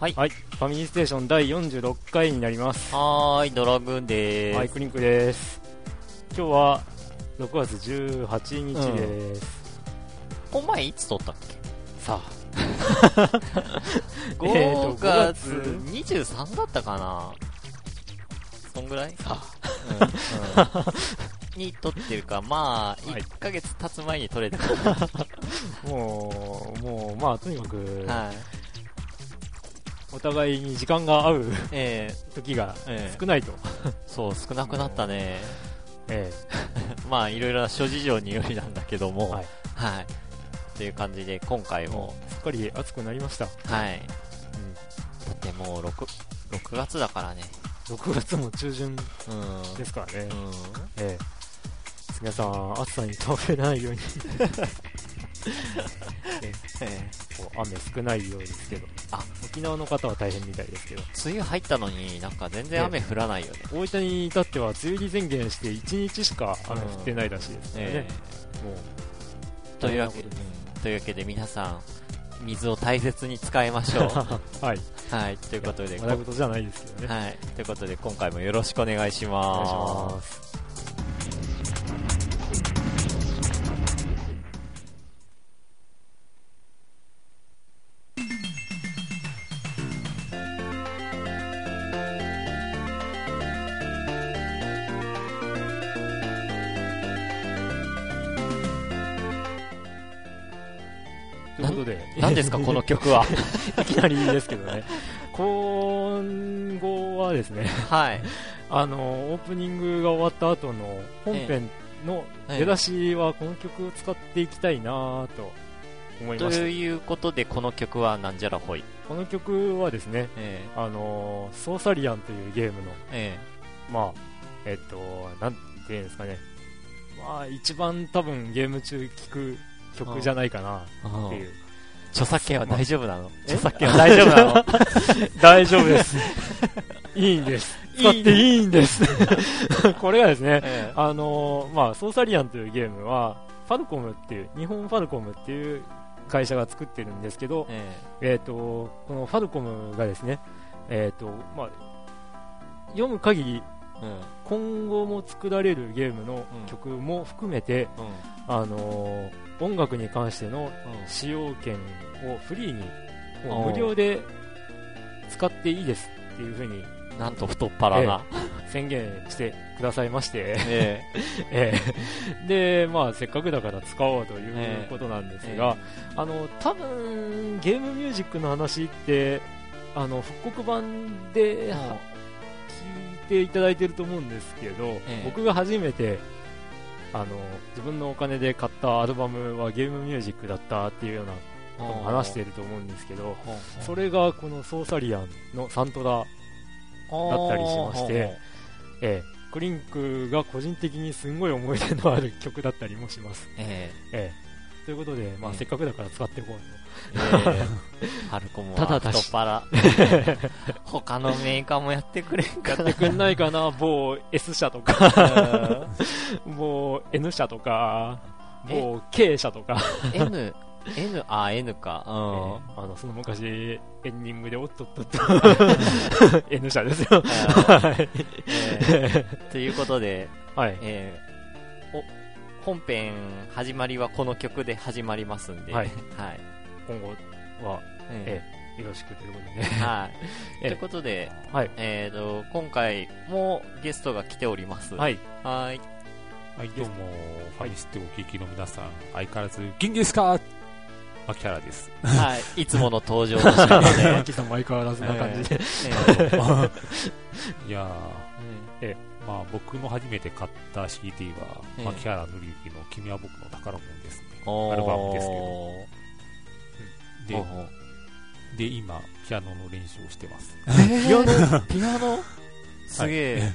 はいはい、ファミリーステーション第46回になります。はーい、ドラグーンでーす。はい、クリンクです。今日は6月18日です。お前いつ撮ったっけ？さあ、?5 5月月23だったかなそんぐらい？さうんうんに撮ってるか、まあ、はい1ヶ月経つ前に撮れた。あ、もう、もう、まあ、とにかく、はい。お互いに時間が合うえ時がえええ少ないと。そう、少なくなったね。え まあ、いろいろな諸事情によりなんだけども、ははいい。という感じで、今回え、もすっかり暑くなりました。はい。だってもう6、6月だからね。うん、6月も中旬うん。ですからね。うん。ええ。皆さん、暑さに倒れないように えこう雨少ないようですけど。あ、沖縄の方は大変みたいですけど。梅雨入ったのになんか全然雨降らないよね。大分に至っては梅雨入り宣言して1日しか雨降ってないらしいですね。えもう、えというわけで、というわけで皆さん、水を大切に使いましょう。はい。はい、ということで、話題事じゃないですけどね。はい、ということで今回もよろしくお願いしお願いしま。ますことで、何ですか、この曲は。いきなりですけどね。今後はですね、はい。あの、オープニングが終わった後の本編の出だしはこの曲を使っていきたいなと思いとました。いうことで、この曲はなんじゃらほい。この曲はですね、えあの、ソーサリアンというゲームの、ええまあ、えっと、なんていうんですかね、まあ、一番多分ゲーめ中聴く曲じゃないかなっていう。著作権は大丈夫なの？え？著作権は 大丈夫なの？大丈夫 です。いいんです。いい使っていいんです。これがですね、ええあのーまあ、ソーサリアンというゲームは、ファルコムっていう、日本ファルコムっていう会社が作ってるんですけど、ええっ、と、このファルコムがですね、えっ、と、まあ、読む限り、えうん。今後も作られるゲームの曲も含めて、うん。あのー音楽に関してのうん。使用権をフリーに、無料で使っていいですっていうふうになんと太っ腹な。宣言してくださいまして、ええ。えで、まあ、せっかくだから使おうというええことなんですが、あの、多分、ゲームミュージックの話って、あの、復刻版で、聞いていただいてると思うんですけど、ええ。僕が初めて、あの、自分のお金で買ったアルバムはゲームミュージックだったっていうようなことも話していると思うんですけど、それがこのソーサリアンのサントラだったりしましてええクリンクが個人的にすんごい思い出のある曲だったりもします。ええ。えということで、まあ、ええ。せっかくだから使っていこうえええファルコムは太っ腹。他のメーカーもやってくれんと。かやってくんないかな、某 S 社とか、な。某 N 社とか、え？某 K 社とか、N、N、あ、N か。ええうん。あの、その昔、エンディングでおっとっとっと、N 社ですよ。ということで、はい。えーお本編始まりはこの曲で始まりますんで、はいはい今後は、えよろしくということでね。ーはい ええということで、はい。えー、と今回もゲストが来ております。はい。はーいはい、どうも、ファミステお聞きの皆さん、相変わらず元気ですか？牧原です。はい、いつもの登場の仕方で、マキさんも相変わらずな感じで。えーいやー、えまあ僕の初めて買った CD は、ええ牧原紀之の君は僕の宝物ですね。アルバムですけど。ほうほう。で、で、今、ピアノの練習をしてます。ピアノ、ピアノ？すげえ、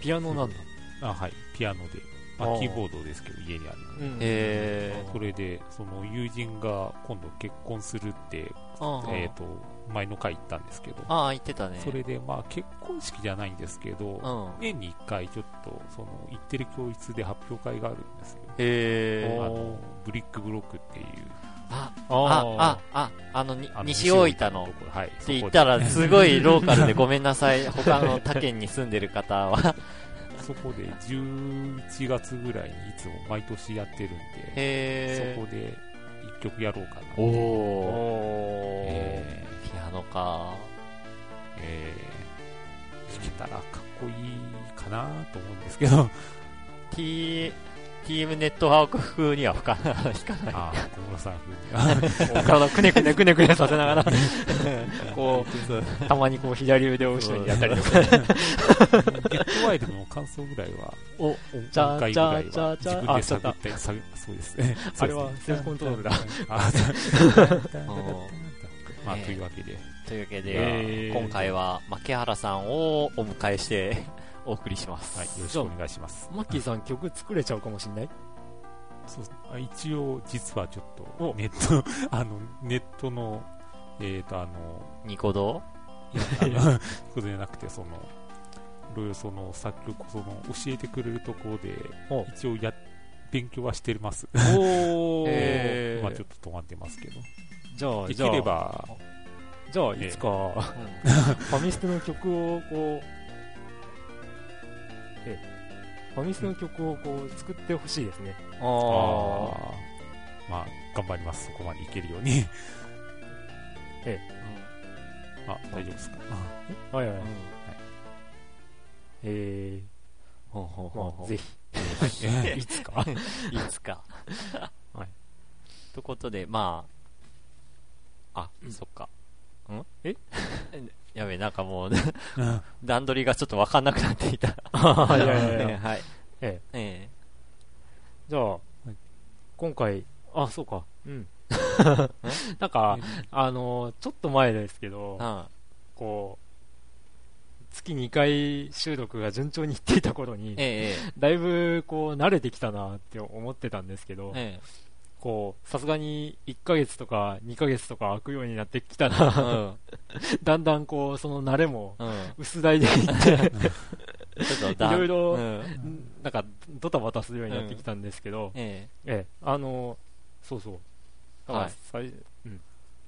ピアノなんだ。あはい、ピアノで。まあ、あー。キーボードですけど、家にある。うんえそれで、その友人が今度結婚するって、ー、えっ、と、前の回言ったんですけど、ああ、言ってたね。それで、まあ結婚式じゃないんですけど、うん。年に1回ちょっとその行ってる教室で発表会があるんですよ、へあのブリックブロックっていうあ、ああ、あ、あ、あの、西大分の。って言ったら、すごいローカルでごめんなさい。他の他県に住んでる方は。そこで11月ぐらいにいつも毎年やってるんで、へそこで一曲やろうかな。おー。おーえピアノか。ーえー弾けたらかっこいいかなと思うんですけど、T、ティームネットワーク風には吹かない。弾かない。ああ、小室さん風には。体くねくねくねくねさせながら、こう、たまにこう左腕を後ろにやったりとか。ゲットワイルドの感想ぐらいは、お、音じゃあじゃあじゃあ自分で探ったり、探そうですね。あれはセルフコントロールだ。あまあ、ねというわけで、というわけで、えー今回は牧原さんをお迎えしてお送りします。はい、よろしくお願いします。マッキーさん曲作れちゃうかもしんない？そうあ一応、実はちょっとお、ネット、あの、ネットの、えっ、と、あの、ニコ動？いや、あの、ことじゃなくて、その、いろいろその作曲、その、教えてくれるところでお、一応や、勉強はしてます。お えーまあちょっと止まってますけど。じゃあ、できれば、じゃあ、いつか、ファミステの曲をこう、ええ、ファミステの曲をこう作ってほしいですね。ああーまあ、頑張ります。そこまでいけるように。あ、大丈夫ですか？はいはい。うんえほうほうー、ほうほうまあ、ぜひ、え？いつか？いつか。はい。ということで、まあ、あ、そっか。ん？え？やべえ、なんかもう、うん。段取りがちょっとわかんなくなっていた。いやいやいや。ねはい。ええ。じゃあ、今回、あ、そうか。うん。なんか、あの、ちょっと前ですけどえ、うん。こう、月2回収録が順調にいっていた頃に、ええ。だいぶこう慣れてきたなって思ってたんですけど、ええこう、さすがに1ヶ月とか2ヶ月とか空くようになってきたええら、うん。だんだんこう、その慣れもうん。薄らいでいって、いろいろうん。なんかドタバタするようになってきたんですけど、えええ、あの、そうそう。はい最うん。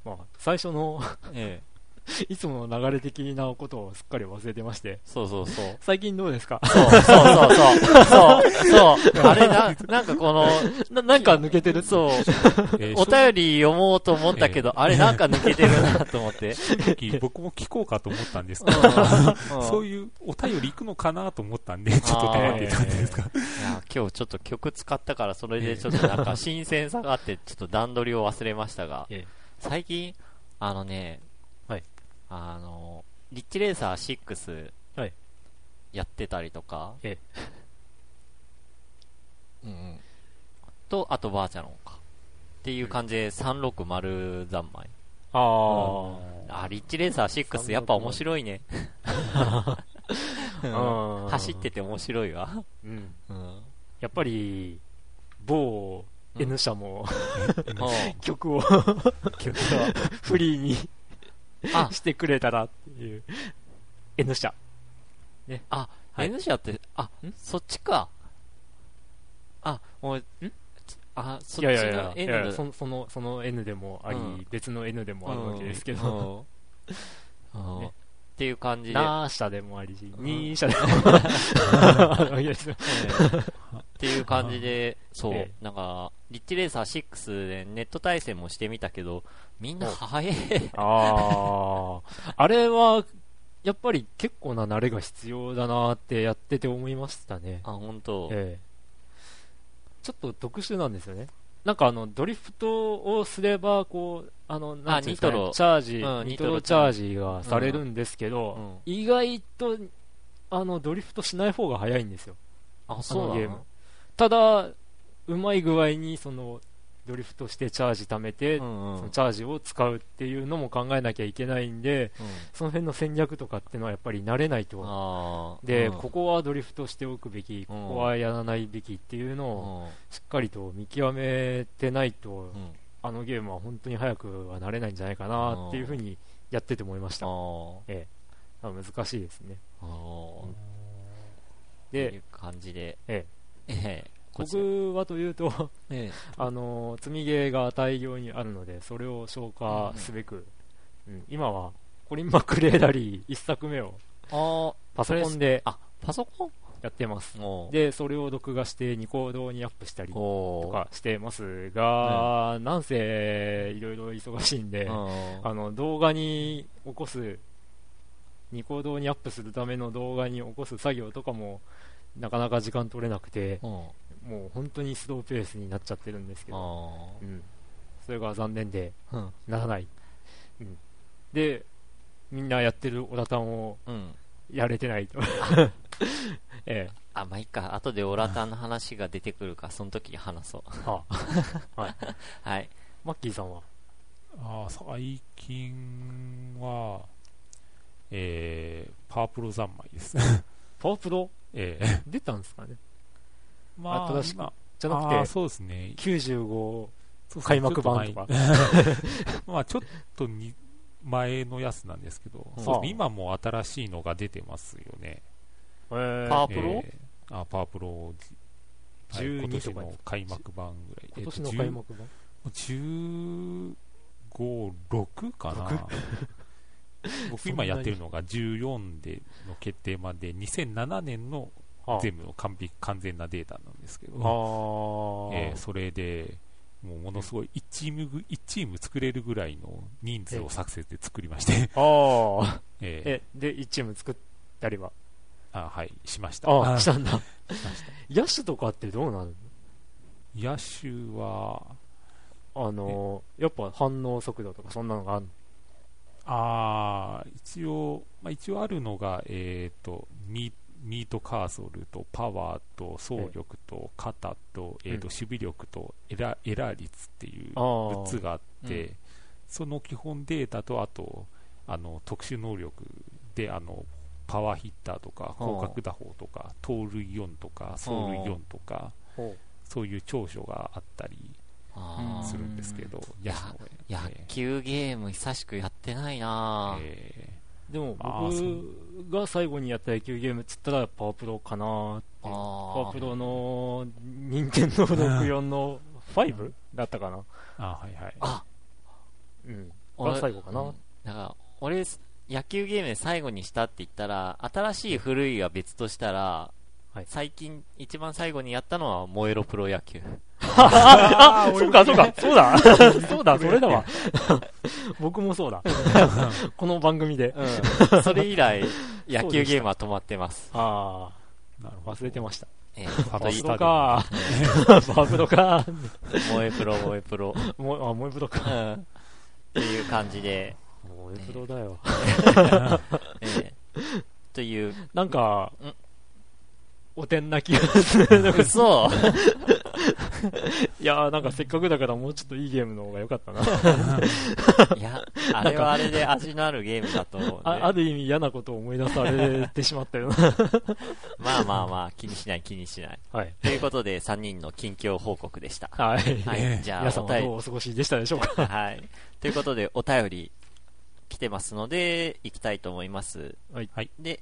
まあ、最初のえええ いつもの流れ的なことをすっかり忘れてまして、そうそうそう。最近どうですか？そうそうそうそう。そう、そう。あれな、なんかこの、ななんか抜けてる？そう、えーお便り読もうと思ったけど、あれなんか抜けてるなと思って。僕も聞こうかと思ったんですけど、そういうお便り行くのかなと思ったんで、ちょっと黙ってたんですが。いや今日ちょっと曲使ったから、それでちょっとなんか新鮮さがあって、ちょっと段取りを忘れましたが、ええ。最近、あのね、はいあの、リッチレーサー6はいやってたりとか、え うんうん。と、あとバーチャロンか。っていう感じで360三昧。ああ、リッチレーサー6やっぱ面白いね。あ、うんうん走ってて面白いわ。うん。うん。やっぱり、某 N 社も曲をフリーにあ、してくれたらっていう。N 社。あ、はい。N 社って、あん、そっちか。あ、もう、ん？あ、そいっちのやいやいや、い N そその、その N でもあり、うん。別の N でもあるわけですけど、ね。っていう感じで、なー社でもありし、んにー社でもあるわけですよ。ええっていう感じで、そうえ、なんか、リッチレーサー6でネット対戦もしてみたけど、みんな早い。ああ、あれは、やっぱり結構な慣れが必要だなってやってて思いましたね。あ、本当。ええ。ちょっと特殊なんですよね。なんかあの、ドリフトをすれば、こう、あの、なんていうんですかねチャージ、うんニトロチャージがされるんですけど、うん意外と、あの、ドリフトしない方が早いんですよ。あ、そうゲームのただ、うまい具合に、その、ドリフトしてチャージ貯めて、うんうん。そのチャージを使うっていうのも考えなきゃいけないんで、うん。その辺の戦略とかっていうのはやっぱり慣れないと。で、うん。ここはドリフトしておくべき、ここはやらないべきっていうのをうん。しっかりと見極めてないと、うん。あのゲームは本当に早くはなれないんじゃないかなっていうふうにやってて思いました。難しいですね。あー。っていでう、感じで、えええこちら。僕はというと、ええ。あの積みゲーが大量にあるので、それを消化すべく、うん。今はコリン・マクレーダリー1作目をあパソコンであ、パソコン？やってます。で、それを録画してニコ動にアップしたりとかしてますが、なんせいろいろ忙しいんで、うん。あの動画に起こす、ニコ動にアップするための動画に起こす作業とかもなかなか時間取れなくて、うん。もう本当にスローペースになっちゃってるんですけど、あうん、それが残念でーうん。ならない、うん、でみんなやってるオラタンをうん。やれてないと。ええ。あ、まあ、いいか。後でオラタンの話が出てくるか、その時に話そう。あ はい。はい。マッキーさんは？あー最近は、えー、パワープロ三昧です。パワープロ？えー、出たんですかね。まあ、新しく今。じゃなくてそうですね。95そうそう開幕版とか。ちょっ前 まあちょっとに前のやつなんですけど、うん。そうですね。今も新しいのが出てますよね。えー。パワープロ？えー。あパワープロ、はい12今年の開幕版ぐらい。今年の開幕版？15、6かな。僕今やってるのが14での決定まで2007年のあ全部の完璧完全なデータなんですけど、えーそれでもうものすごい1チームぐ1チーム作れるぐらいの人数を作成で作りまして、えー。えで1チーム作ったりは？あはいしました。ああしたんだ。野手とかってどうなる野手はあのやっぱ反応速度とかそんなのがあるあー一応、まあ、一応あるのが、えー、とミミートカーソルとパワーと走力と肩と,、えーとうん。守備力とエラエラー率っていうあー。6つがあって、うん。その基本データとあとあの特殊能力であのパワーヒッターとか広角打法とか盗塁4とか走塁4とかほそういう長所があったりするんですけどいや野球ゲーム久しくやってないな。ぁえでも僕が最後にやった野球ゲームっつったらパワープロかなって。あパーワープロの任天堂64の 5? だったかな。あはいはい。あうん。俺が最後かな、うん。だから俺野球ゲームで最後にしたって言ったら新しい古いは別としたら、はい。最近一番最後にやったのは燃えろプロ野球。ああ、そうか、そうか、そうだ、そうだ、それだわ。僕もそうだ。この番組で。うん。それ以来野球ゲームは止まってます。あなるあ、忘れてました。えープミスタでロか。パワー。プロか。燃えプロ燃えプロ、もう、あ、もうプロうか。ん、っていう感じで、もうプロだよ。ええ。という。なんかん、おてんな気がする。嘘 いやーなんかせっかくだからもうちょっといいゲームの方が良かったな。いやあれはあれで味のあるゲームだと思うんであある意味嫌なことを思い出されてしまったよな。まあまあまあ気にしない気にしないはい。ということで3人の近況報告でしたはい。はい、ええじゃあ皆さんはどうお過ごしでしたでしょうかはい。ということで、お便り来てますので、行きたいと思います。はいはいで、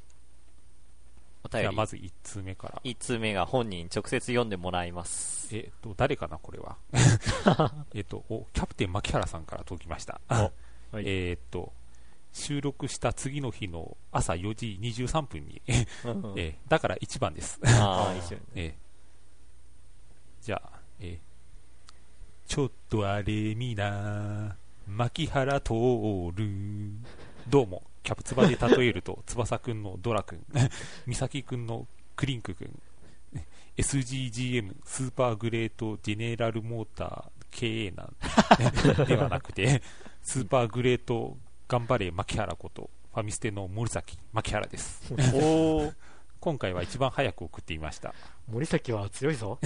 おじ便り、ゃあまず1通目から。1通目が本人直接読んでもらいます。えっと誰かなこれは？えっとおキャプテン牧原さんから届きました。はい。えっと収録した次の日の朝4時23分に、えーだから1番です。ああ、一緒に。えーじゃあ、えーちょっとあれみな、牧原徹。どうも、キャプツバで例えると、翼くんのドラくん、美咲くんのクリンクくん、SGGM スーパーグレートジェネラルモーター経営なん ではなくて、スーパーグレート頑張れ牧原こと、ファミステの森崎牧原です。おー、今回は一番早く送っていました。森崎は強いぞ。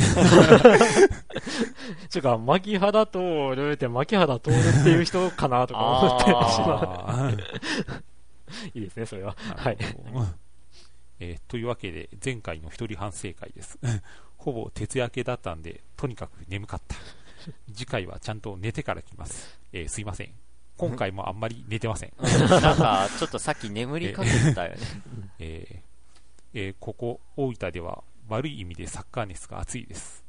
ちゅうか、牧原と、ルーって牧原徹っていう人かなとか思ってしまう。いいですね、それは。なはい。えーというわけで、前回の一人反省会です。ほぼ徹夜明けだったんで、とにかく眠かった。次回はちゃんと寝てから来ます。えーすいません。今回もあんまり寝てませんなんか、ちょっとさっき眠りかけてたよね。えーえーここ、大分では悪い意味でサッカー熱が熱いです。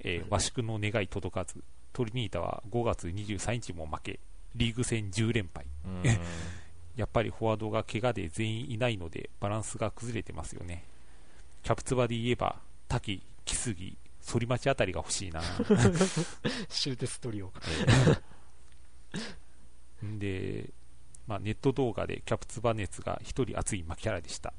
えー、和宿の願い届かず、トリニータは5月23日も負け、リーグ戦10連敗。うんやっぱりフォワードが怪我で全員いないので、バランスが崩れてますよね。キャプツバで言えば、滝、木杉、反町あたりが欲しいな。終鉄トリオ。んで、まあ、ネット動画でキャプツバ熱が一人熱いマキャラでした。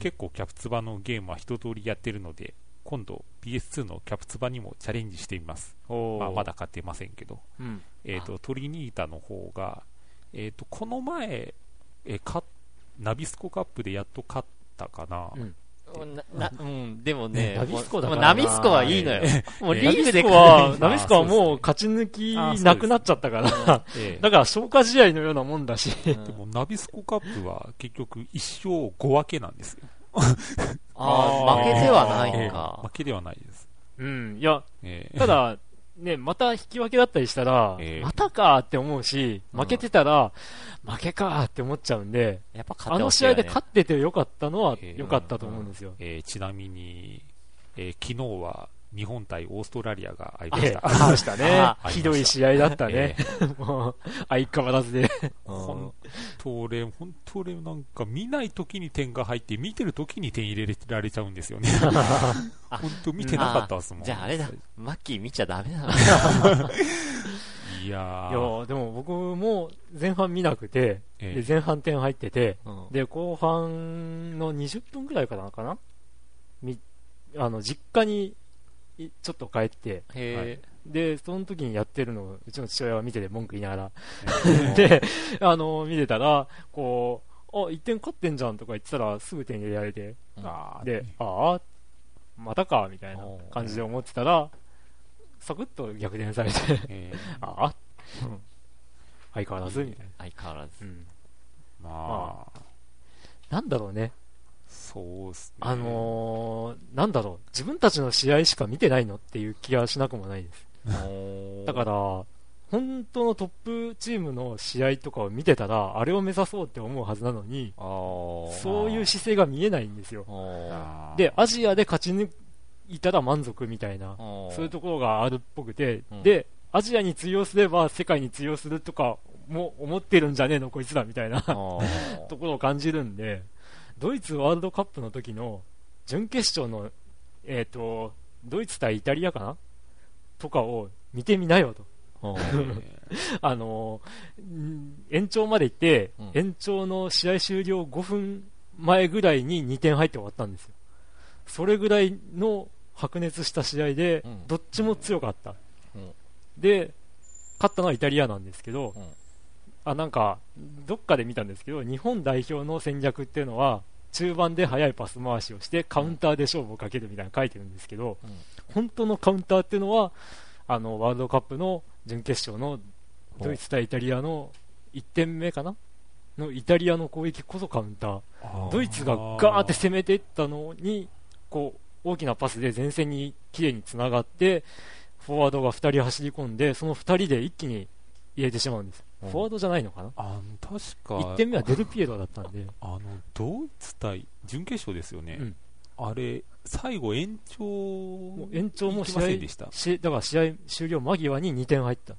結構キャプツバのゲームは一通りやってるので、今度 PS2 のキャプツバにもチャレンジしてみます。まあ、まだ買ってませんけど。うん。えっ、と、トリニータの方が、えっ、と、この前、えーかナビスコカップでやっと勝ったかな？うん。ななうん、でもね、ナビスコだもうからなナビスコはいいのよ。もうリーグでナビスコは、勝ナビスコはもう勝ち抜きなくなっちゃったから、ええ。だから消化試合のようなもんだし、うん。でも、ナビスコカップは結局1勝5分けなんですよ。ああ、負けではないええのか負。けではないです。うん、いや、ええ。ただ、ね、また引き分けだったりしたら、ええ。またかって思うし、うん。負けてたら、負けかって思っちゃうんで、やっぱ勝あの試合で勝っててよかったのはええ。良かったと思うんですよ。えーちなみに、えー昨日は日本対オーストラリアがありまええした。ありましたねあ。ひどい試合だったねえ。もう、相変わらずで。本当俺、本当俺なんか見ない時に点が入って、見てる時に点入れられちゃうんですよね。あ 本当見てなかったっすもん。じゃああれだ、マッキー見ちゃダメだな。いやいーやでも僕も前半見なくて、前半点入ってて、うんで、後半の20分くらいかなかな？み、あの、実家にいちょっと帰って、へで、その時にやってるのを、うちの父親は見てて文句言いながら、えで、あの、見てたら、こう、あ、1点勝ってんじゃんとか言ってたら、すぐ点入れられて、で、ああ、またか、みたいな感じで思ってたら、サクッと逆転されて、えー。ああ、うん。相変わらず、みたいな。相変わらず。うん。まあ、なんだろうね。そうっすね。あのー、なんだろう、自分たちの試合しか見てないのっていう気がしなくもないです。だから、本当のトップチームの試合とかを見てたら、あれを目指そうって思うはずなのに、ら、そそういう姿勢が見えないんですよ。で、アジアで勝ち抜いたら満足みたいな、そそういうところがあるっぽくて、うんで、アジアに通用すれば世界に通用するとかも思ってるんじゃねえのこいつらみたいな ところを感じるんで、ドイツワールドカップの時の準決勝の、えっ、と、ドイツ対イタリアかな？とかを見てみなよと。あ のん延長まで行って、うん延長の試合終了5分前ぐらいに2点入って終わったんですよ。それぐらいの白熱した試合でう、んどっちも強かった。うんで、勝ったのはイタリアなんですけど、うんあなんか、どっかで見たんですけど、日本代表の戦略っていうのは、中盤で速いパス回しをして、カウンターで勝負をかけるみたいなの書いてるんですけど、うん本当のカウンターっていうのは、あの、ワールドカップの準決勝のドイツ対イタリアの1点目かな？のイタリアの攻撃こそカウンター。ドイツがガーって攻めていったのに、こう、大きなパスで前線に綺麗に繋がって、フォワードが2人走り込んで、その2人で一気に入れてしまうんです。うん。フォワードじゃないのかな？あの確か、1点目はデルピエロだったんで、あ の、ドイツ対、準決勝ですよね。うん。あれ、最後延長、延長も試合だから試合終了間際に2点入った。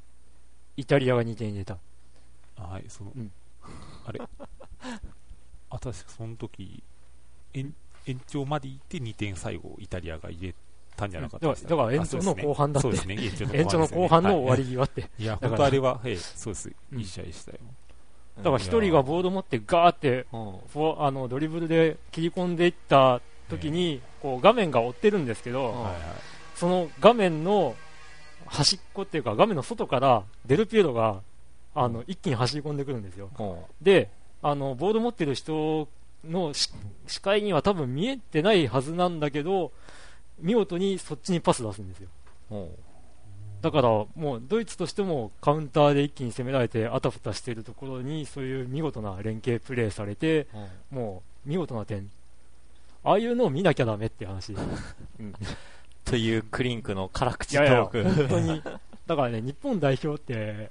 イタリアが2点入れた。はい、その、うん。あれ、あ、確かその時、延延長まで行って2点最後、イタリアが入れたんじゃなかっただからだから延長の後半だって。そうですね、延長の後半の終わり際って。い。や、本当あれは、はい、そうです。うんいい試合でしたよ。だから1人がボード持ってガーってあのドリブルで切り込んでいった時に、こう画面が追ってるんですけど。その画面の端っこっていうか、画面の外からデルピエロがあの、一気に走り込んでくるんですよ。うん。で、あのボード持ってる人のし視界には多分見えてないはずなんだけど、見事にそっちにパス出すんですよ。う。んだからもうドイツとしてもカウンターで一気に攻められてあたふたしているところにそういう見事な連携プレーされてう。んもう見事な点。ああいうのを見なきゃダメって話、うん。というクリンクの辛口いやいやトーク。本当に。だからね日本代表って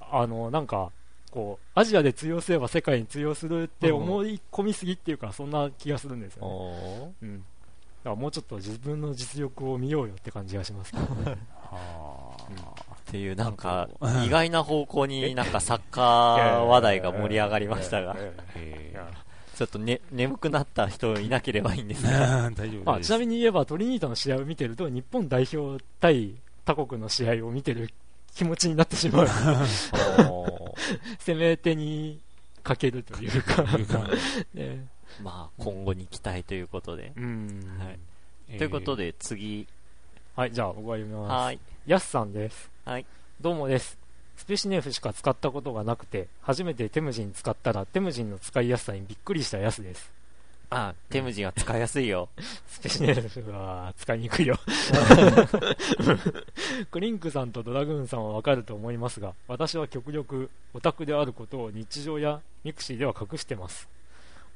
あのなんかこうアジアで通用すれば世界に通用するって思い込みすぎっていうかそんな気がするんですよね、うん、らもうちょっと自分の実力を見ようよって感じがしますけどね。はっていうなんか意外な方向になんかサッカー話題が盛り上がりましたが、ちょっとね、眠くなった人いなければいいんですが、まあ。ちなみに言えばトリニータの試合を見てると日本代表対他国の試合を見てる気持ちになってしまう。攻め手にかけるというか。いうかねまあ今後に期待ということで。うん。はい。えー。ということで次、はいじゃあ僕が読みます。はい。やすさんです。はい。どうもです。スペシネフしか使ったことがなくて初めてテムジン使ったらテムジンの使いやすさにびっくりしたやすです。あ、テムジンは使いやすいよ。スペシネフは使いにくいよ。クリンクさんとドラグーンさんはわかると思いますが私は極力オタクであることを日常やミクシーでは隠してます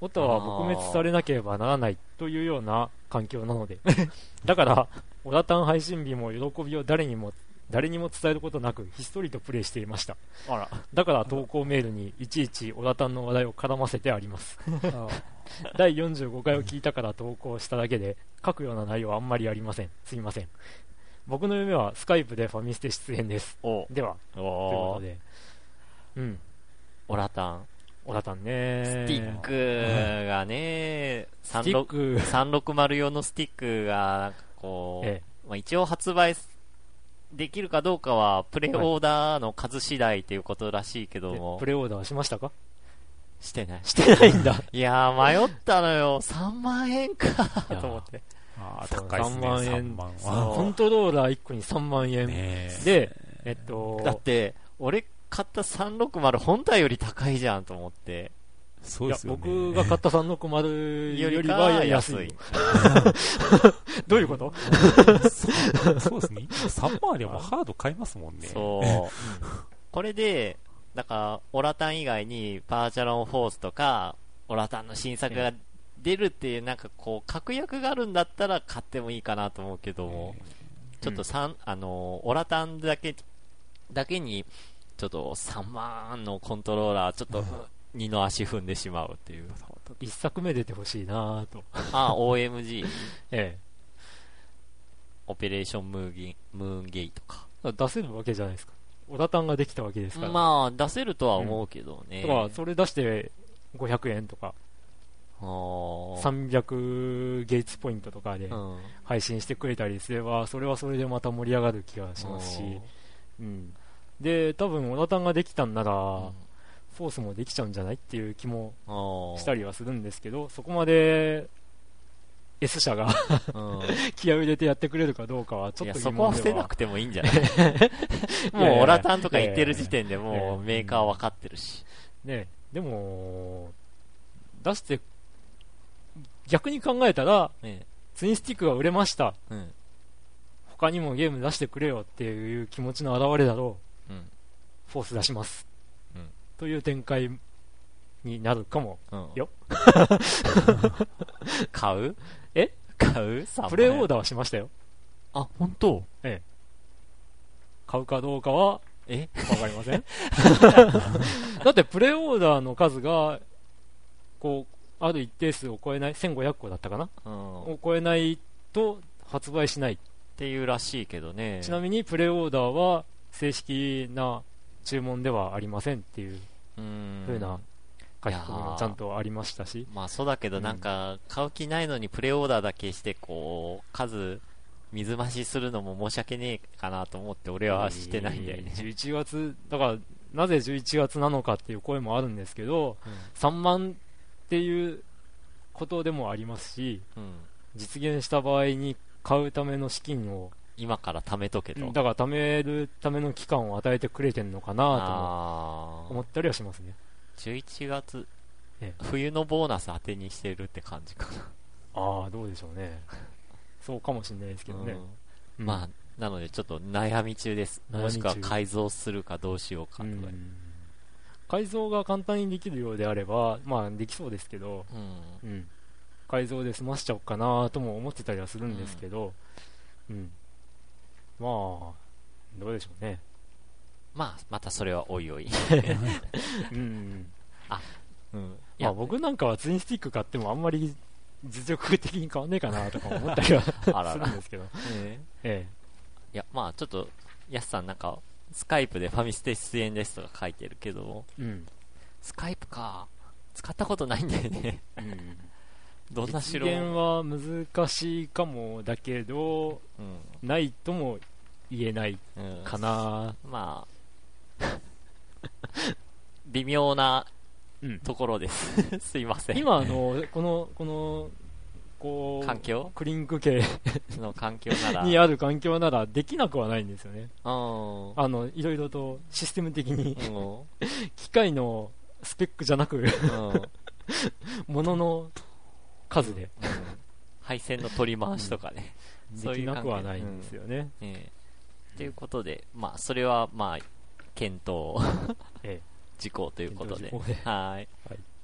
オタは撲滅されなければならないというような環境なので。だからオラタン配信日も喜びを誰にも誰にも伝えることなくひっそりとプレイしていました。あら。だから投稿メールにいちいちオラタンの話題を絡ませてあります。第45回を聞いたから投稿しただけで書くような内容はあんまりありません。すいません。僕の夢はスカイプでファミステ出演です。お。ではというこおとで。うん。オラタン。オラタンね。スティックがね、スティック。360用のスティックが、こう、えまあ、一応発売できるかどうかは、プレオーダーの数次第ということらしいけどえもプ、レオーダーしましたか？してない。してないんだ。いやー、迷ったのよ。3万円か。と思って。あーそう高いですね。3万円。3万。コントローラー1個に3万円、でえっとだって、俺買った360本体より高いじゃんと思って。そうですよね。僕が買った360よりよりかは安い安い。どういうこと？そうそうですね。3万でもハード買いますもんね。そう。これで、だから、オラタン以外に、パーチャロンフォースとか、オラタンの新作が出るっていう、なんかこう、確約があるんだったら買ってもいいかなと思うけども、ちょっと三あの、オラタンだけ、だけに、ちょっと3万のコントローラー、ちょっと、二の足踏んでしまうっていう。一作目出てほしいなぁと。あ、OMG、えオペレーションムーギンムーンゲイトか。え出せるわけじゃないですか。オラタンができたわけですから、まあ、出せるとは思うけどね。だからそれ出して500円とか。あー。300ゲイツポイントとかでうん。配信してくれたりすればそれはそれでまた盛り上がる気がしますし、うん、で多分オラタンができたんなら、うん。フォースもできちゃうんじゃないっていう気もしたりはするんですけどそこまで S 社がうん。気合を入れてやってくれるかどうかはちょっと疑そこは伏せなくてもいいんじゃない？もうやオラタンとか言ってる時点でもやうメーカーは分かってるし。ねでも出して逆に考えたらねツインスティックが売れました。うん。他にもゲーム出してくれよっていう気持ちの表れだろう。うん。フォース出します、うん。という展開になるかも。うん。よ。買う？え？買う？ダプレオーダーはしましたよ。ー。あ、本当？買うかどうかはえ？わかりません。だってプレオーダーの数がこうある一定数を超えない1500個だったかな、うん。っを超えないと発売しない。ていうらしいけどね。ちなみにプレオーダーは正式な注文ではありませんっていううん。風な書き込みもちゃんとありましたし、まあそうだけどうんなんか、買う気ないのにプレオーダーだけして、こう、数、水増しするのも申し訳ねえかなと思って俺はしてないんだよね。11月だからなぜ11月なのかっていう声もあるんですけど3万っていうことでもありますしうん。うん実現した場合に買うための資金を今から貯めとけと。だから貯めるための期間を与えてくれてるのかなと思ったりはしますね。11月ええ、冬のボーナス当てにしてるって感じかああどうでしょうね。そうかもしれないですけな。どね、うん。まあ、なのでちょっと悩み中です。もしくは改造するかどうしようかうとか。ん。改造が簡単にできるようであればまあできそうですけど、うん。うん、改造で済ましちゃおうかなとも思ってたりはするんですけど、うんまあどうでしょうねまあ、またそれはおいおい。うんうん。いまや、あ僕なんかはツインスティック買ってもあんまり実力的に変わんねえかなとか思ったりはあららするんですけど、ええいや、まあちょっと、やすさんなんか、スカイプでファミステ出演ですとか書いてるけども、うん。スカイプか。使ったことないんだよね。うん。どんな実城現は難しいかもだけど、うん。ないとも言えないうん。かな。まあ、微妙なうん。ところです。すいません。今、あの、この、この、こう、環境？クリンク系 の環境なら。にある環境ならできなくはないんですよね。うん。あの、いろいろとシステム的にうん。機械のスペックじゃなく、うん。ものの数で配線の取り回しとかね。そうできなくはないんですよね。ええということで、まあ、それは、まあ、検討え事項 ということで。はい。はい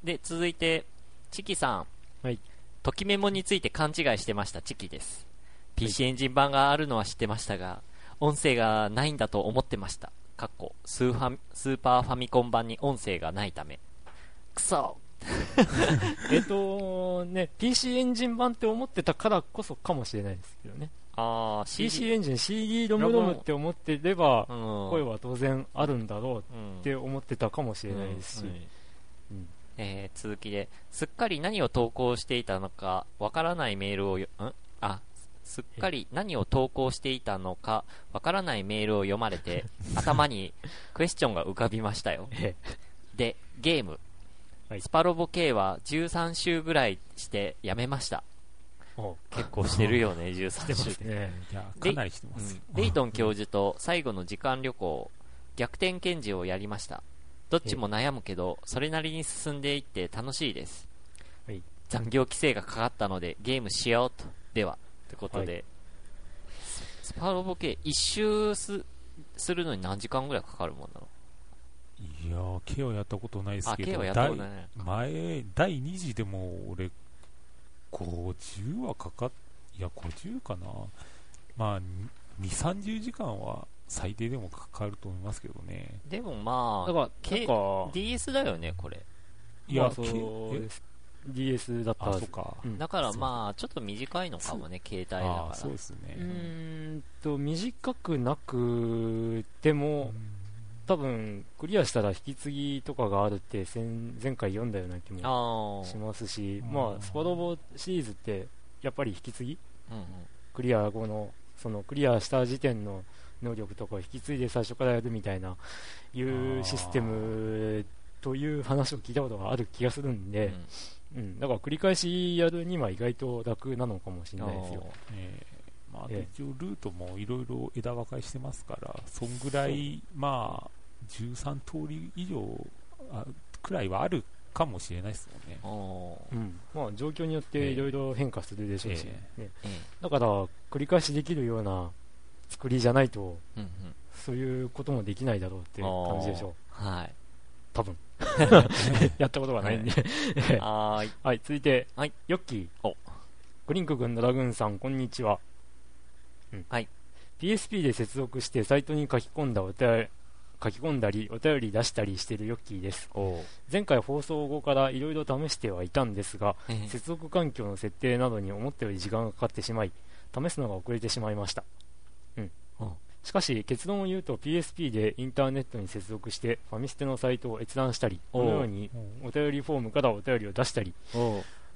で、続いて、チキさん。はい。ときメモについて勘違いしてました、チキです。PC エンジン版があるのは知ってましたが、音声がないんだと思ってました。かっこスーファミスーパーファミコン版に音声がないため。くそ えっと、ね、PC エンジン版って思ってたからこそかもしれないですけどね。あー、PC エンジン CD ロムロムって思ってれば、うん。声は当然あるんだろううんって思ってたかもしれないですし。えー続きで、すっかり何を投稿していたのかわからないメールをよ、ん？あ、すっかり何を投稿していたのかわからないメールを読まれて、頭にクエスチョンが浮かびましたよ。えで、ゲーム。はいスパロボ K は13週ぐらいしてやめました。結構してるよね、13してま週って。すね。かなりしてますよ。うんレイトン教授と最後の時間旅行、逆転検事をやりました。どっちも悩むけど、それなりに進んでいって楽しいです。はい残業規制がかかったのでゲームしようと。では、ということで、はススパロボ系一周すするのに何時間ぐらいかかるもんなのいやー、K はやったことないですあ、けど。前、第2次でも俺、50はかかっ、いや、50かな。まあ、2、30時間は最低でもかかると思いますけどね。でもまあ、だから、K DS だよね、これ。いや、まあ、そうです。DS だったあ、はずそうか。うんだからまあ、ちょっと短いのかもね、携帯だあから。そうですね。うーんと、短くなくても、多分、クリアしたら引き継ぎとかがあるって前、前回読んだような気もああ。しますし、うん。まあ、スパロボシリーズって、やっぱり引き継ぎ？うんうん。クリア後の、そのクリアした時点の能力とかを引き継いで最初からやるみたいな、いうシステムという話を聞いたことがある気がするんで、うん、だから繰り返しやるには意外と楽なのかもしれないですよ。えーまあ、え一応ルートもいろいろ枝分かれしてますから、そんぐらい、まあ、13通り以上あくらいはあるかもしれないですもんね。おー。うん。まあ、状況によっていろいろ変化するでしょうし、えね。えだから繰り返しできるような作りじゃないと、えうんうん。そういうこともできないだろうっていう感じでしょう、はい。多分。やったことがないんで、はーい。はい、続いて、はい。ヨッキー。お。クリンク君、ドラグーンさん、こんにちは。うんはい。PSP で接続してサイトに書き込んだお便り、書き込んだり、お便り出したりしてるヨッキーです。前回放送後からいろいろ試してはいたんですが、ええ接続環境の設定などに思ったより時間がかかってしまい、試すのが遅れてしまいました。うんうん。しかし、結論を言うと PSP でインターネットに接続してファミステのサイトを閲覧したり、このようにお便りフォームからお便りを出したり、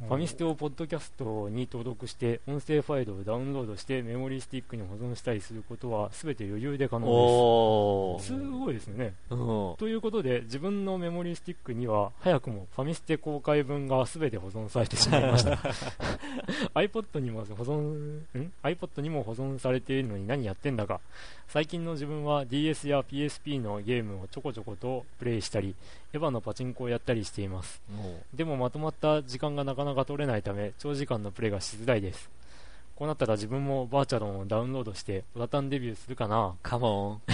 ファミステをポッドキャストに登録して音声ファイルをダウンロードしてメモリースティックに保存したりすることは全て余裕で可能おです。すごいですね。うん。ということで自分のメモリースティックには早くもファミステ公開分が全て保存されてしまいました iPod にも保存ん？iPod にも保存されているのに何やってんだか最近の自分は DS や PSP のゲームをちょこちょことプレイしたりエヴァのパチンコをやったりしています。でもまとまった時間がなかなか取れないため長時間のプレイがしづらいです。こうなったら自分もバーチャロンをダウンロードしてオラタンデビューするかな。カモン。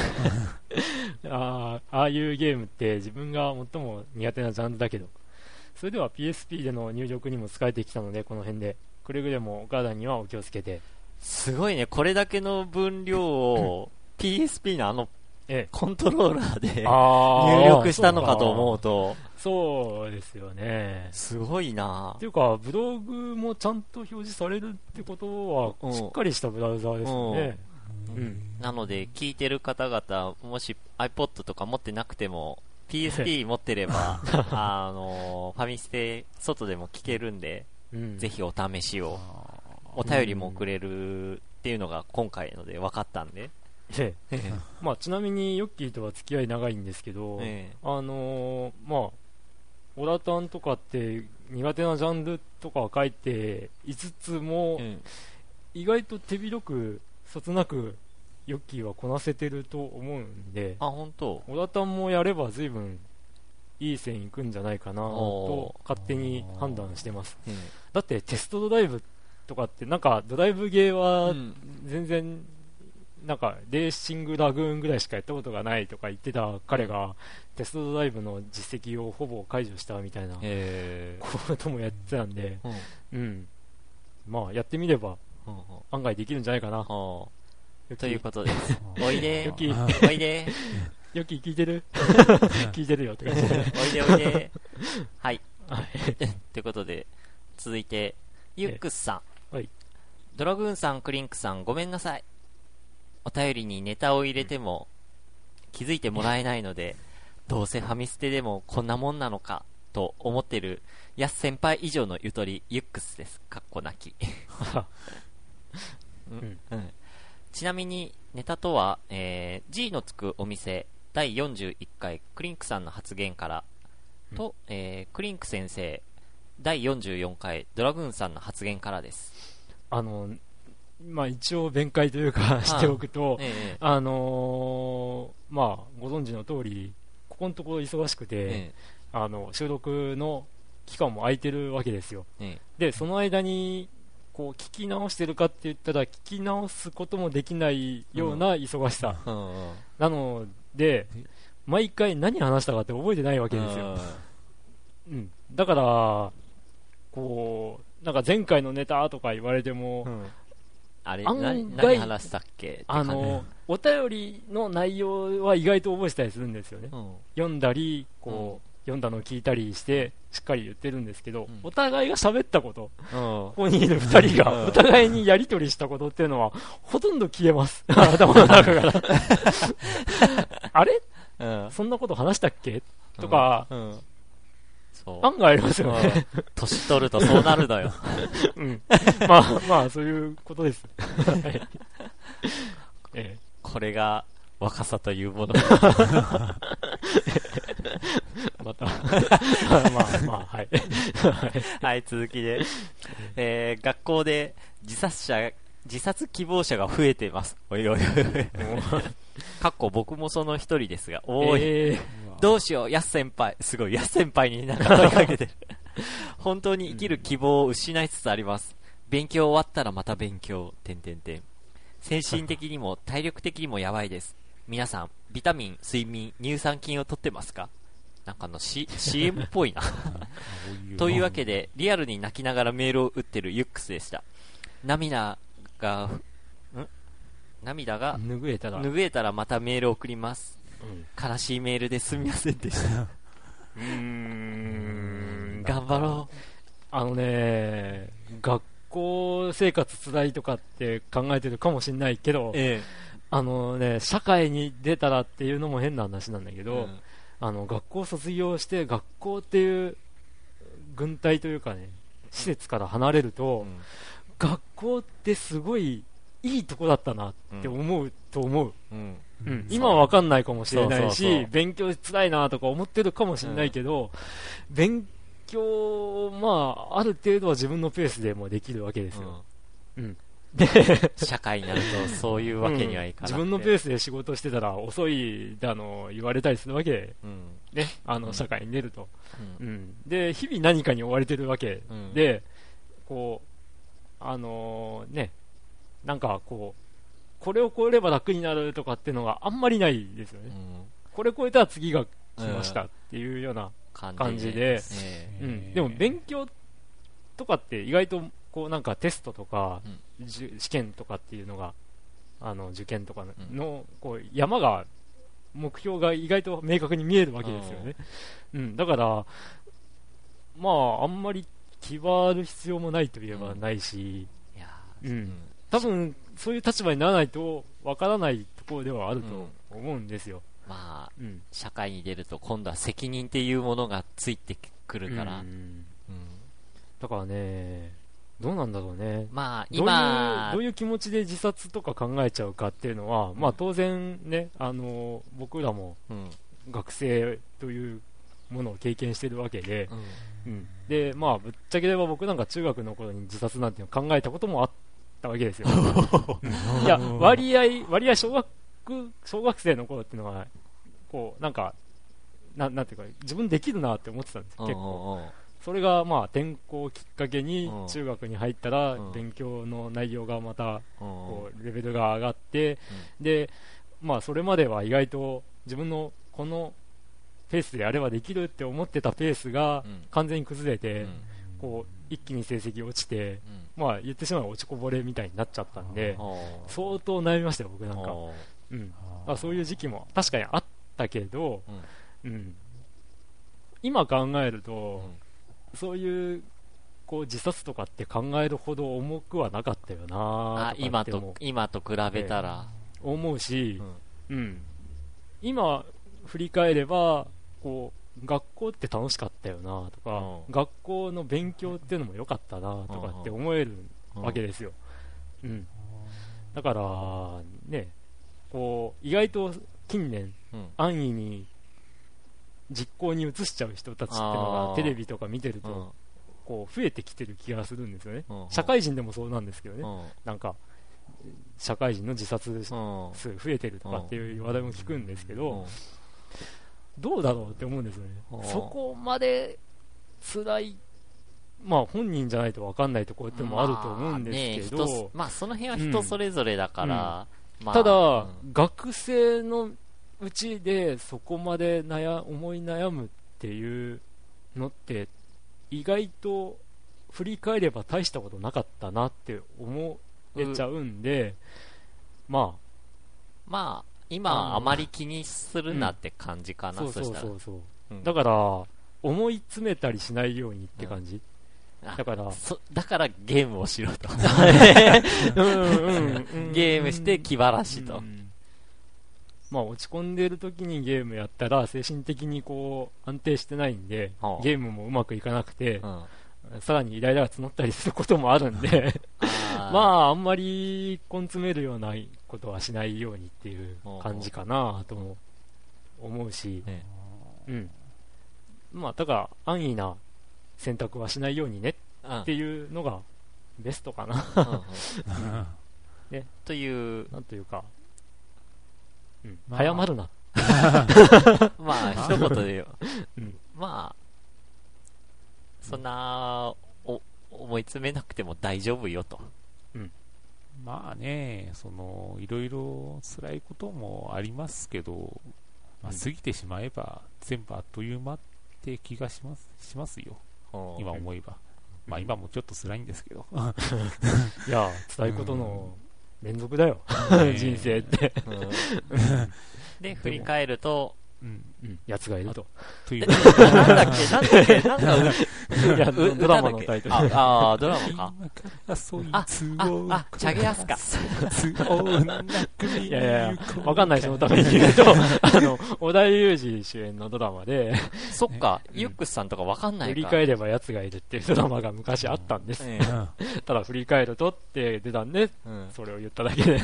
あーああいうゲームって自分が最も苦手なジャンルだけど。それでは PSP での入力にも使えてきたのでこの辺で。くれぐれもお体にはお気をつけて。すごいね、これだけの分量を PSP のあのえコントローラーであ入力したのかと思うと、そうですよね。すごいな。っていうかブログもちゃんと表示されるってことはうん。しっかりしたブラウザーですよね、うん。なので、聞いてる方々、もし iPod とか持ってなくても、PSP 持ってれば、あのファミステ、外でも聞けるんで、うん。ぜひお試しを。お便りもくれるっていうのが今回ので分かったんで。ええまあ、ちなみにヨッキーとは付き合い長いんですけど、ええ。あのーまあ、オラタンとかって苦手なジャンルとかは書いていつつも、うん意外と手広く、そつなく、ヨッキーはこなせてると思うんで、あ、本当。オラタンもやれば随分いい線いくんじゃないかなとお勝手に判断してます。うんだってテストドライブとかってなんかドライブゲーはうん。全然なんかレーシングラグーンぐらいしかやったことがないとか言ってた彼がテストドライブの実績をほぼ解除したみたいなへこともやってたんで、え。うんうん。まあやってみれば案外できるんじゃないかな。というきことです。おいでよ、き、あおいで、よき聞いてる？聞いてるよって感じで。おいでおいで。はい。はい。ということで、続いて、ユックスさん。はい。ドラグーンさん、クリンクさん、ごめんなさい。お便りにネタを入れても、気づいてもらえないので、どうせファミステでもこんなもんなのか、と思ってる、やす先輩以上のゆとり、ユックスです。かっこ泣き。うんうんちなみに、ネタとは、えー G のつくお店、第41回、クリンクさんの発言から、と、えークリンク先生、第44回、ドラグーンさんの発言からです。あの、まあ一応弁解というかしておくと、ええあのーまあご存知の通り、ここのところ忙しくて、えあの収録の期間も空いてるわけですよ。ええで、その間に、こう聞き直してるかって言ったら、聞き直すこともできないような忙しさ。うんなので、毎回何話したかって覚えてないわけですよ。うん。だから、こう、なんか前回のネタとか言われても、うんあれ、案な外何話したっけ？あの、お便りの内容は意外と覚えてたりするんですよね。うん。読んだり、こう、読んだのを聞いたりして、しっかり言ってるんですけど、うん。お互いが喋ったこと、うん。ここにいる二人うん。がお互いにやり取りしたことっていうのは、ほとんど消えます。頭の中から。あれ？うんそんなこと話したっけ？とか、うんうんそう。案外ありますよね。うん年取るとそうなるのよ。うん。まあ、まあ、そういうことです。はいえこれが若さというもの。え、また。まあ、まあ、はい。はいはい、続きで。えー学校で自殺者、自殺希望者が増えています。おいおいおい。かっこ僕もその一人ですが、おい、ええどうしよう、やす先輩。すごい、やす先輩になんか問いかけてる。本当に生きる希望を失いつつあります。勉強終わったらまた勉強、てんてんてん。精神的にも体力的にもやばいです。皆さん、ビタミン、睡眠、乳酸菌を取ってますか？なんかあの、C、CM っぽいな。というわけで、リアルに泣きながらメールを打ってるユックスでした。涙が、ん？涙が拭えたら。拭えたらまたメールを送ります。うん悲しいメールですみませんでした。うーん頑張ろあのね、学校生活つらいとかって考えてるかもしれないけどう。、えあのね、社会に出たらっていうのも変な話なんだけえ。ど、あの、学校卒業して、学校っていう軍隊というかね、施設から離れると、学校ってすごいいいとこだったなって思うと思う。うん。うん。うん今はわかんないかもしれないし、勉強辛いなとか思ってるかもしれないけど、勉強、まあ、ある程度は自分のペースでもできるわけですよ。うん。で、社会になるとそういうわけにはいかなくて、自分のペースで仕事してたら遅いだの言われたりするわけうん。ね、あの、うん社会に出ると。うんうん。で、日々何かに追われてるわけうんで、こう、あのーね、なんかこう、これを超えれば楽になるとかっていうのがあんまりないですよね。うん。これ超えたら次が来ましたっていうような、感感じで。えうん、でも勉強とかって意外とこうなんかテストとか、試験とかっていうのがあの受験とかのこう山が目標が意外と明確に見えるわけですよね、うん、だからまああんまり気張る必要もないといえばないし、えいやうん。ー多分そういう立場にならないとわからないところではあると思うんですよ。まあ、うん。社会に出ると今度は責任っていうものがついてくるから、うんうんだからね、どうなんだろうね。まあ、どういう今どう、いう気持ちで自殺とか考えちゃうかっていうのは、まあ当然ね、あの、僕らもうん。学生というものを経験してるわけで、うん。うん、で、まあぶっちゃければ僕なんか中学の頃に自殺なんて考えたこともあったわけですよ。いや、割合、割合小学、小学生の頃っていうのは、こう、なんか、ななんていうか、自分できるなって思ってたんですよ、結構。構。それがまあ転校をきっかけにうん。中学に入ったらうん。勉強の内容がまたうん。こうレベルが上がってでまあそれまでは意外と自分のこのペースでやればできるって思ってたペースがうん。完全に崩れてうん。こう一気に成績落ちてうん。まあ言ってしまえば落ちこぼれみたいになっちゃったんでうん相当悩みましたよ僕なんか。うん。あそういう時期も確かにあったけどうん。うん。今考えるとうん。そういうこう自殺とかって考えるほど重くはなかったよなあ今と今と比べたら、思うしう、ん。うん、今振り返ればこう学校って楽しかったよなとか、うん。学校の勉強っていうのも良かったなとかって思えるわけでですよ、うん、だからねこう意外と近年うん。安易に実行に移しちゃう人たちっていうのがテレビとか見てると、うん。こう増えてきてる気がするんですよね、うん。社会人でもそうなんですけどね、うん。なんか社会人の自殺数うん。増えてるとかっていう話題も聞くんですけど、うんどうだろうって思うんですよね。うん、そこまで辛い、まあ本人じゃないと分かんないところってもあると思うんですけど、まあね人まあその辺は人それぞれだから、まあただ、うん。学生のうちでそこまで悩思い悩むっていうのって、意外と振り返れば大したことなかったなって思えちゃうんで、ままあ今あまり気にするなって感じかあ、な、そうそうそしたら。そうそう。うん。だから、思い詰めたりしないようにって感じ。あだから、そだからゲームをしろと。うんうんうん。ゲームして気晴らしと、うん。まあ落ち込んでる時にゲームやったら精神的にこう安定してないんで、はあ。ゲームもうまくいかなくて、うんさらにイライラが募ったりすることもあるんでまああんまり根詰めるようなことはしないようにっていう感じかなとも思うし、ね。うん。まあだから安易な選択はしないようにねうん。っていうのがベストかな。うんうん。という。なんというか、うん。まあ。早まるな。まあ一言で言う、うん。まあそんなお思い詰めなくても大丈夫よと。まあね、その、いろいろ辛いこともありますけど、まあ、うん。過ぎてしまえば全部あっという間って気がしますしますよ、今思えば。まあ今もちょっと辛いんですけど。いや辛いことの連続だよ、ね人生って、うん。で振り返るとうん。うん、やつがいると。という。なんだっけ？なんだっけ？なんかいやうドラマのタイトルああードラマか。あつあをあチャゲアスかつをなく見いやいやわかんない人のために言うと。あの織田裕二主演のドラマで。そっかうんユックスさんとかわかんないか。振り返ればやつがいるっていうドラマが昔あったんです、ただ振り返るとって出たんでそれを言っただけで、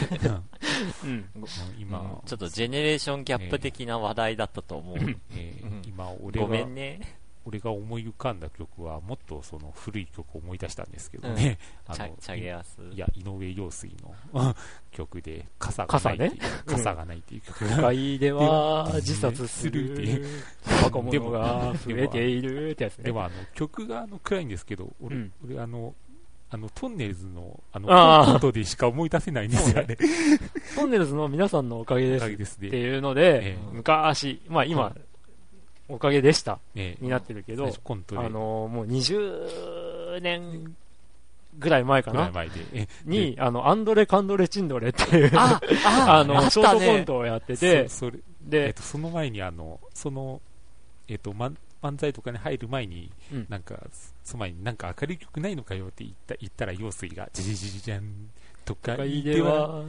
今、うん。ちょっとジェネレーションギャップ的な話題だったと思う、えーうん。今俺ごめがんね。俺が思い浮かんだ曲はもっとその古い曲を思い出したんですけどね、あのチャゲアス。いや井上陽水の曲で傘がないっていう傘,、がないっていう曲が、都会では自殺する。っていう若者が増えているってやつね。でもあの曲があの暗いんですけど俺,、うん。俺あのあのトンネルズのあのあー。コントでしか思い出せないんですよね。トンネルズの皆さんのおかげですっていうので、ええ。昔、まあ今、はい。おかげでしたええ。になってるけどあのもう20年ぐらい前かなに、あの、アンドレ・カンドレ・チンドレっていう、あ の、ショートコントをやってて、で、とその前にあのそのえっと漫漫才とかに入る前に、うんなんかその前になんか明るい曲ないのかよって言った言ったら陽水がじじじじじゃん都都会会でではは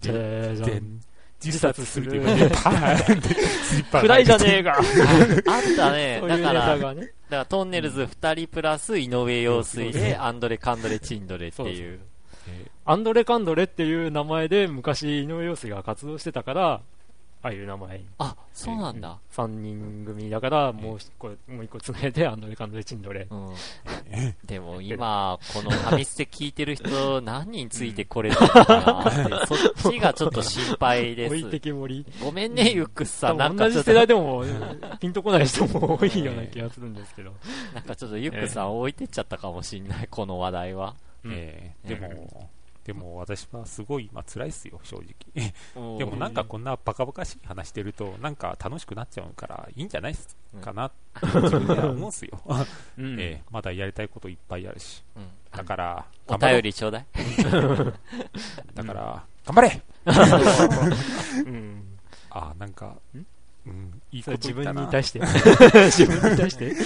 じゃじゃじゃん。で自殺するで胸パーンってスリッパ暗いじゃねえか。あったね。だから、だか。らトンネルズ2人プラス井上陽水で、アンドレ・カンドレ・チンドレっていう。えアンドレ・カンドレっていう名前で昔井上陽水が活動してたから、ああいう名前に。あ、そうなんだ。3人組だから、もう一個、もう一個つないで、アンドレ・カンドレ・チンドレ。うん。え？でも今、このファミステ聞いてる人、何人ついてこれたのかなって、そっちがちょっと心配で置いてす。きぼり。ごめんね、ユックスさ多ん。なん分同じかちょっと、世代でも、ピンとこない人も多いような気がするんですけど。なんかちょっとユックスさん置いてっちゃったかもしんない、この話題は。うんえーでも、でも私はすごい、まあ辛いっすよ、正直。でもうんなんかこんなバカバカしい話してると、なんか楽しくなっちゃうから、いいんじゃないっすかなって 自分では思うんすよ。うん えーまだやりたいこといっぱいあるし。うんだから、お便りちょうだい。だから、頑張れうん。あー、なんか、んうん、いいこと言ったな。分に対して。自分に対して？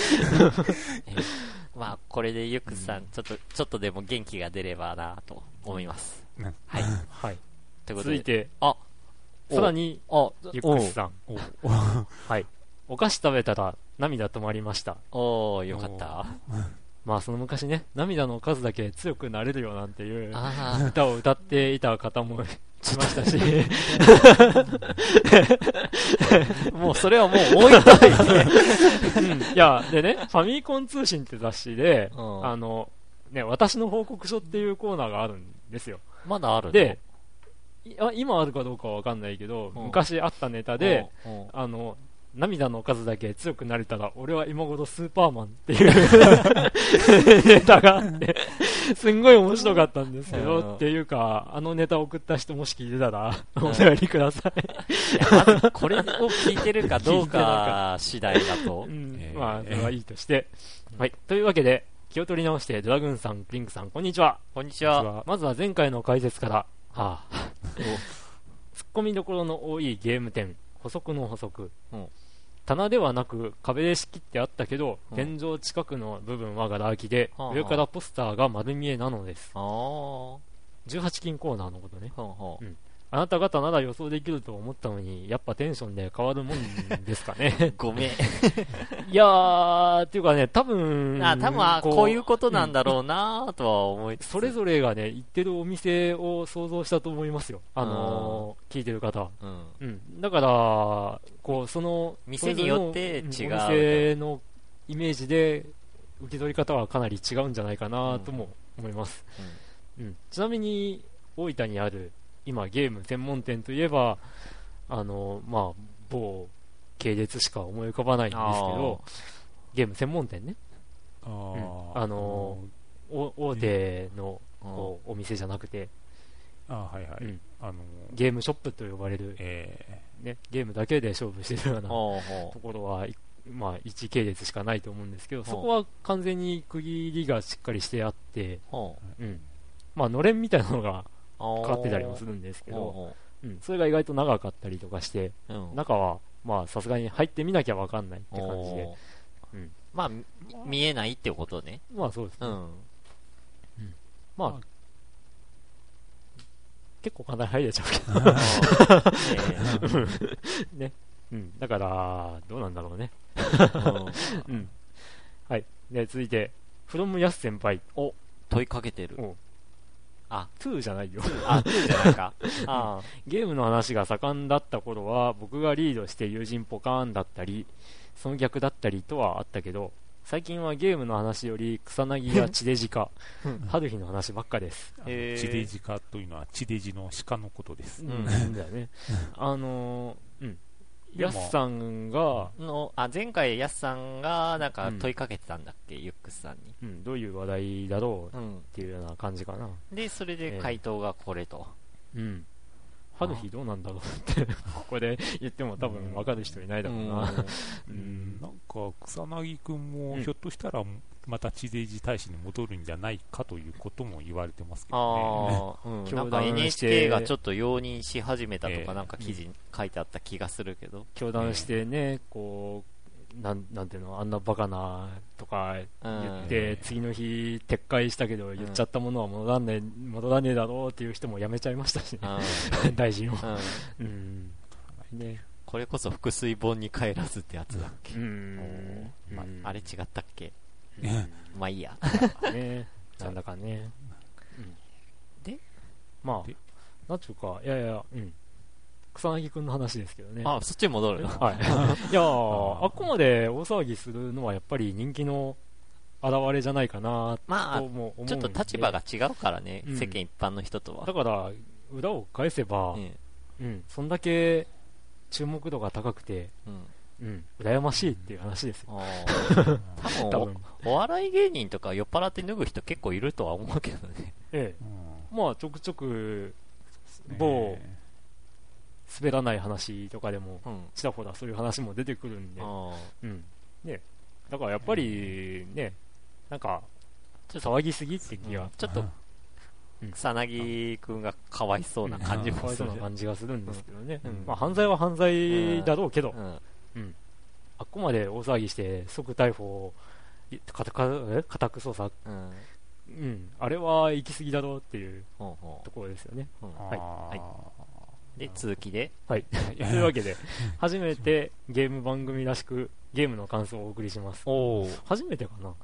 まあ、これでユックスさん、ちょっと、ちょっとでも元気が出ればなと思います。うんはい。はい。ということで。続いて、あ、さらに、あ、ゆっくりさん。おはい。お菓子食べたら涙止まりました。おおーよかった。まあその昔ね、涙の数だけ強くなれるよなんていうあ歌を歌っていた方もいましたし、あ、もうそれはもう置いといて。うん。いや、でね、ファミコン通信って雑誌で、うん。あの、ね、私の報告書っていうコーナーがあるんですよ。まだあるの？で、今あるかどうかはわかんないけど、うん。昔あったネタで、、あの、涙の数だけ強くなれたら、俺は今頃スーパーマンっていう ネタがあって、すんごい面白かったんですけうんど、っていうか、あのネタ送った人もし聞いてたら、お便りください。これを聞いてるかどうか次第だとう。んえーまあ、それはいいとして。はい。というわけで、気を取り直して、ドラグーンさん、クリンクさん、こんにちは。こんにちは。まずは前回の解説から、はあ、ツッコミどころの多いゲーム点、補足の補足。うん棚ではなく壁で仕切ってあったけど、うん天井近くの部分はガラ空きで、はあはあ上からポスターが丸見えなのです。ああ。18金コーナーのことね。ほんほんあなた方なら予想できると思ったのに、やっぱテンションで変わるもんですかね。ごめん。いやー、っていうかね、多分、あ、多分あこういうことなんだろうなとは思いつつそれぞれがね、行ってるお店を想像したと思いますよ。あのー聞いてる方は。うん。うん。だから、こう、その、店によって違うお店のイメージで、受け取り方はかなり違うんじゃないかなとも思います。うん。ちなみに、大分にある、今、ゲーム専門店といえば、あの、まあ、某系列しか思い浮かばないんですけど、ゲーム専門店ね。あうん。ーあのお大手のこうお店じゃなくて、あーはいはい。うん。あのゲームショップと呼ばれる、えね、ゲームだけで勝負してるようなところは、いまあ、1系列しかないと思うんですけど、そこは完全に区切りがしっかりしてあって、うん。まあ、のれんみたいなのがう。かかってたりもするんですけど、ほうん、それが意外と長かったりとかして、うん。中は、まあ、さすがに入ってみなきゃわかんないって感じで、うんまあ、み見えないってことね。まあそうですね。うん。まあ、結構かなり入れちゃうけど、ねうん。だから、どうなんだろうね。えうん うん。はい。で、続いて、フロムヤス先輩。お、問いかけてる。おあ、2じゃないよ。あ、じゃないか。あゲームの話が盛んだった頃は、僕がリードして友人ポカーンだったり、その逆だったりとはあったけど、最近はゲームの話より草薙や 地デジか、春日の話ばっかです。地デジ化というのは地デジの鹿のことです。うん、だよね。あのー、ヤスさんが、の、あ、前回ヤスさんが、なんかうん問いかけてたんだっけ、ユックスさんに。うん、どういう話題だろうっうん。ていうような感じかな。で、それで回答がこれと。うん。春日どうなんだろうって、ここで言っても多分分かる人いないだろうな。ううんん、なんか草薙くんもうんひょっとしたらまた地デジ大使に戻るんじゃないかということも言われてますけどね。ああ、うん。教なんか NHK がちょっと容認し始めたとええか、なんか記事に書いてあった気がするけど。教団してね、こう、なんなんていうのあんなバカなとか言っうて、次の日撤回したけど言っちゃったものは戻らねえ戻らねえだろうっていう人もやめちゃいましたしね。ん。大臣を。うん。うん。ね。これこそ腹水本に帰らずってやつだっけ？う。ん。まうん。あれ違ったっけ？うん。まあいいや。ね。なんだかね、で？まあでなんちゅうかいやいやうん草薙くんの話ですけどね。あ、そっちに戻るの？はい、いやーあっこまで大騒ぎするのはやっぱり人気の表れじゃないかなまあ、ともちょっと立場が違うからね、うん。世間一般の人とは。だ。から裏を返せば、うん。うん、そんだけ注目度が高くて、うん。うん、羨ましいっていう話ですよ。あー。多 多分。分お、お笑い芸人とか酔っ払って脱ぐ人結構いるとは思うけどね。えうん。えまあちょくちょく某滑らない話とかでもうん。ちらほらそういう話も出てくるんで、あうん。ね、だからやっぱりね。なんかちょっと騒ぎすぎって気が。ーちょっとうん、草薙くんがかわいそうな感じもする。な感じがするんですけどね、うん。まあ、犯罪は犯罪だろうけど、うん。あっこまで大騒ぎして即逮捕いかたかえ？家宅捜査、うん。うん、あれは行き過ぎだろうっていうところですよね。う。うん。はい。はいで、続きで。はい、というわけで初めてゲーム番組らしくゲームの感想をお送りします。お初めてかな、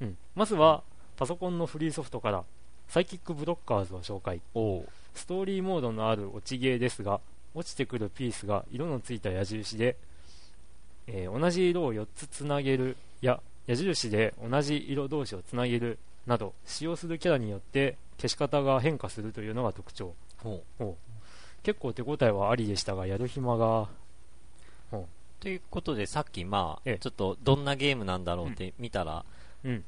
うん、まずはパソコンのフリーソフトからサイキックブロッカーズを紹介。おストーリーモードのある落ちゲーですが落ちてくるピースが色のついた矢印で、えー同じ色を4つつなげるや矢印で同じ色同士をつなげるなど使用するキャラによって消し方が変化するというのが特徴結構手応えはありでしたがやる暇がということで、さっきまあ、ええちょっとどんなゲームなんだろうって見たら、うん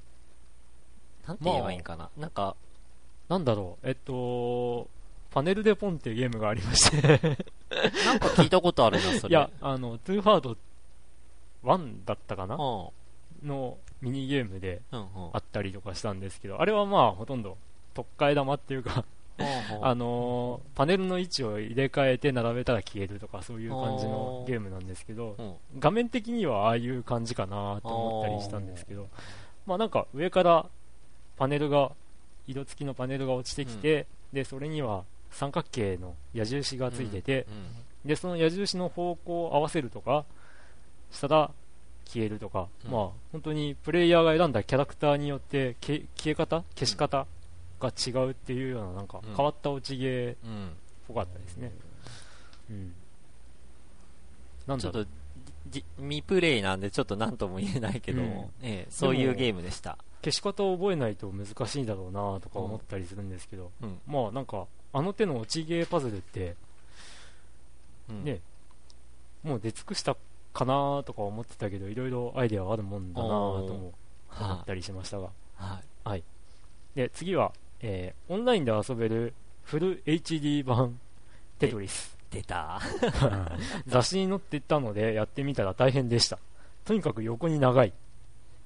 なんて言えばいいんかな。なんか、なんだろうえっとパネルでポンっていうゲームがありまして なんか聞いたことあるな、それ。いやあのトゥーハード1だったかな？うん。のミニゲームでうんうん。あったりとかしたんですけど、あれはまあほとんど特替え玉っていうか、あのーパネルの位置を入れ替えて並べたら消えるとかそういう感じのゲームなんですけど、うん。画面的にはああいう感じかなと思ったりしたんですけど、まあなんか上からパネルが、色付きのパネルが落ちてきて、で、それには三角形の矢印がついてて、で、その矢印の方向を合わせるとかしたら消えるとか、うん。まあ本当にプレイヤーが選んだキャラクターによってけ消え方？消し方？が違うっていうようななんかうん変わった落ちゲーっうん。ぽかったですね。うん。なんちょっと、じ未プレイなんでちょっと何とも言えないけども、ええ、そういうゲームでした。消し方を覚えないと難しいんだろうなとか思ったりするんですけど、うん。まあなんかあの手の落ちゲーパズルってうんねもう出尽くしたかなとか思ってたけどいろいろアイデアはあるもんだなとも思はったりしましたがはい。で次は、えーオンラインで遊べるフル HD 版テトリス。出た。雑誌に載っていたのでやってみたら大変でした。とにかく横に長い。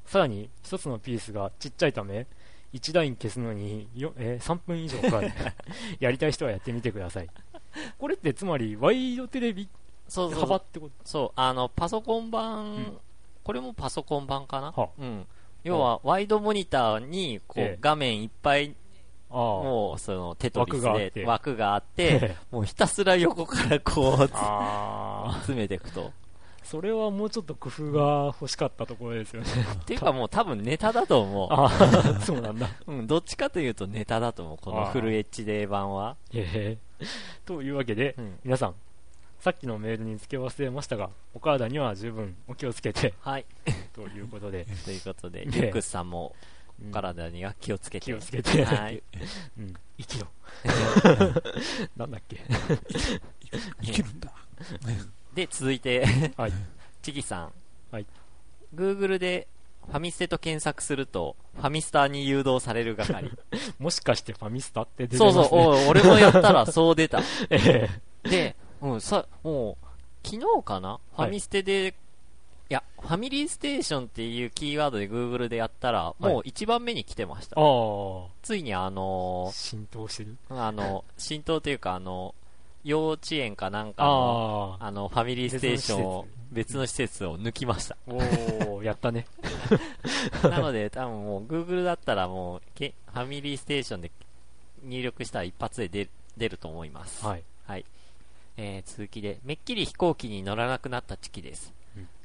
さらに一つのピースがちっちゃいため1ライン消すのによ、えー3分以上かかる。やりたい人はやってみてください。これってつまりワイドテレビそうそう。幅ってこと？そう、あの、パソコン版、ん。これもパソコン版かな？はうん。要は、ワイドモニターに、こう、ええ。画面いっぱい、もう、その、テトリスで枠があって もうひたすら横からこう、詰めていくと。それはもうちょっと工夫が欲しかったところですよね っていうかもう多分ネタだと思ああそうなんだう。うん、どっちかというとネタだと思う、このフル HD 版は。へえというわけで、うん。皆さんさっきのメールに付け忘れましたがお体には十分お気をつけてはい。ということで、ということで、ねリュックスさんも、体には気をつけて。気をつけて、はい。うん、生きろ なんだっけ？生きるんだ。で、続いて、はいチキさん。はい。Google でファミステと検索すると、ファミスタに誘導される係。もしかしてファミスタって出てそうますねそう、おい俺もやったらそう出た。えで、うん、さ、もう、昨日かな？ファミステで、い、や、ファミリーステーションっていうキーワードで Google でやったら、もう一番目に来てました。えああついにあの浸透してるーあの、浸透というかあの、幼稚園かなんかの、あの、ファミリーステーションを別の施設を抜きました。おー、やったね。なので、多分もう Google だったらもうけ、ファミリーステーションで入力したら一発で出る出ると思います。はい。はい。えー、続きで、めっきり飛行機に乗らなくなったチキです。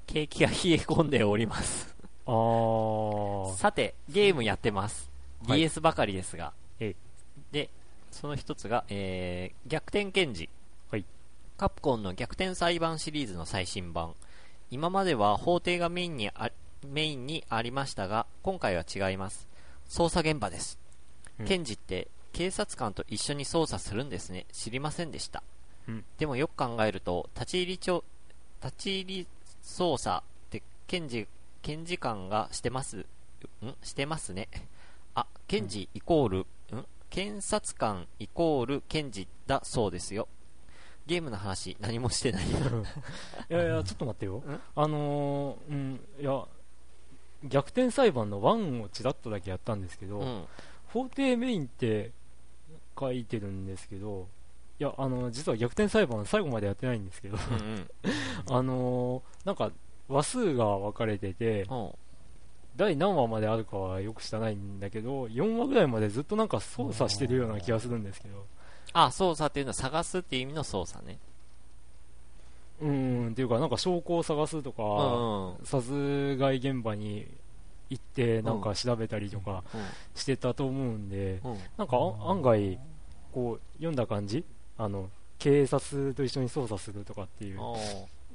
うん景気が冷え込んでおります。あー、さて、ゲームやってます。はい DS ばかりですが。えで、その一つが、えー、逆転検事。はいカプコンの逆転裁判シリーズの最新版。今までは法廷がメインにあメインにありましたが、今回は違います。捜査現場です。うん検事って警察官と一緒に捜査するんですね。知りませんでした。うんでもよく考えると、立ち入り調、立ち入り捜査って検事、検事官がしてます、ん？してますね。あ、検事イコール、ん？検察官イコール検事だそうですよ。ゲームの話何もしてない。いやいや、ちょっと待ってよん？あのー、うん、いや、逆転裁判の1をちらっとだけやったんですけど、うん。法廷メインって書いてるんですけど、いや、あの、実は逆転裁判最後までやってないんですけど、うん あのー、なんか、話数が分かれてて、うん。うん第何話まであるかはよく知らないんだけど、4話ぐらいまでずっとなんか操作してるような気がするんですけど、あ、捜査っていうのは探すっていう意味の捜査ね。うーん、っていうか、なんか証拠を探すとか、うんうん。殺害現場に行ってなんか調べたりとかうんしてたと思うんで、うん。なんかあ案外こう読んだ感じあの警察と一緒に捜査するとかっていう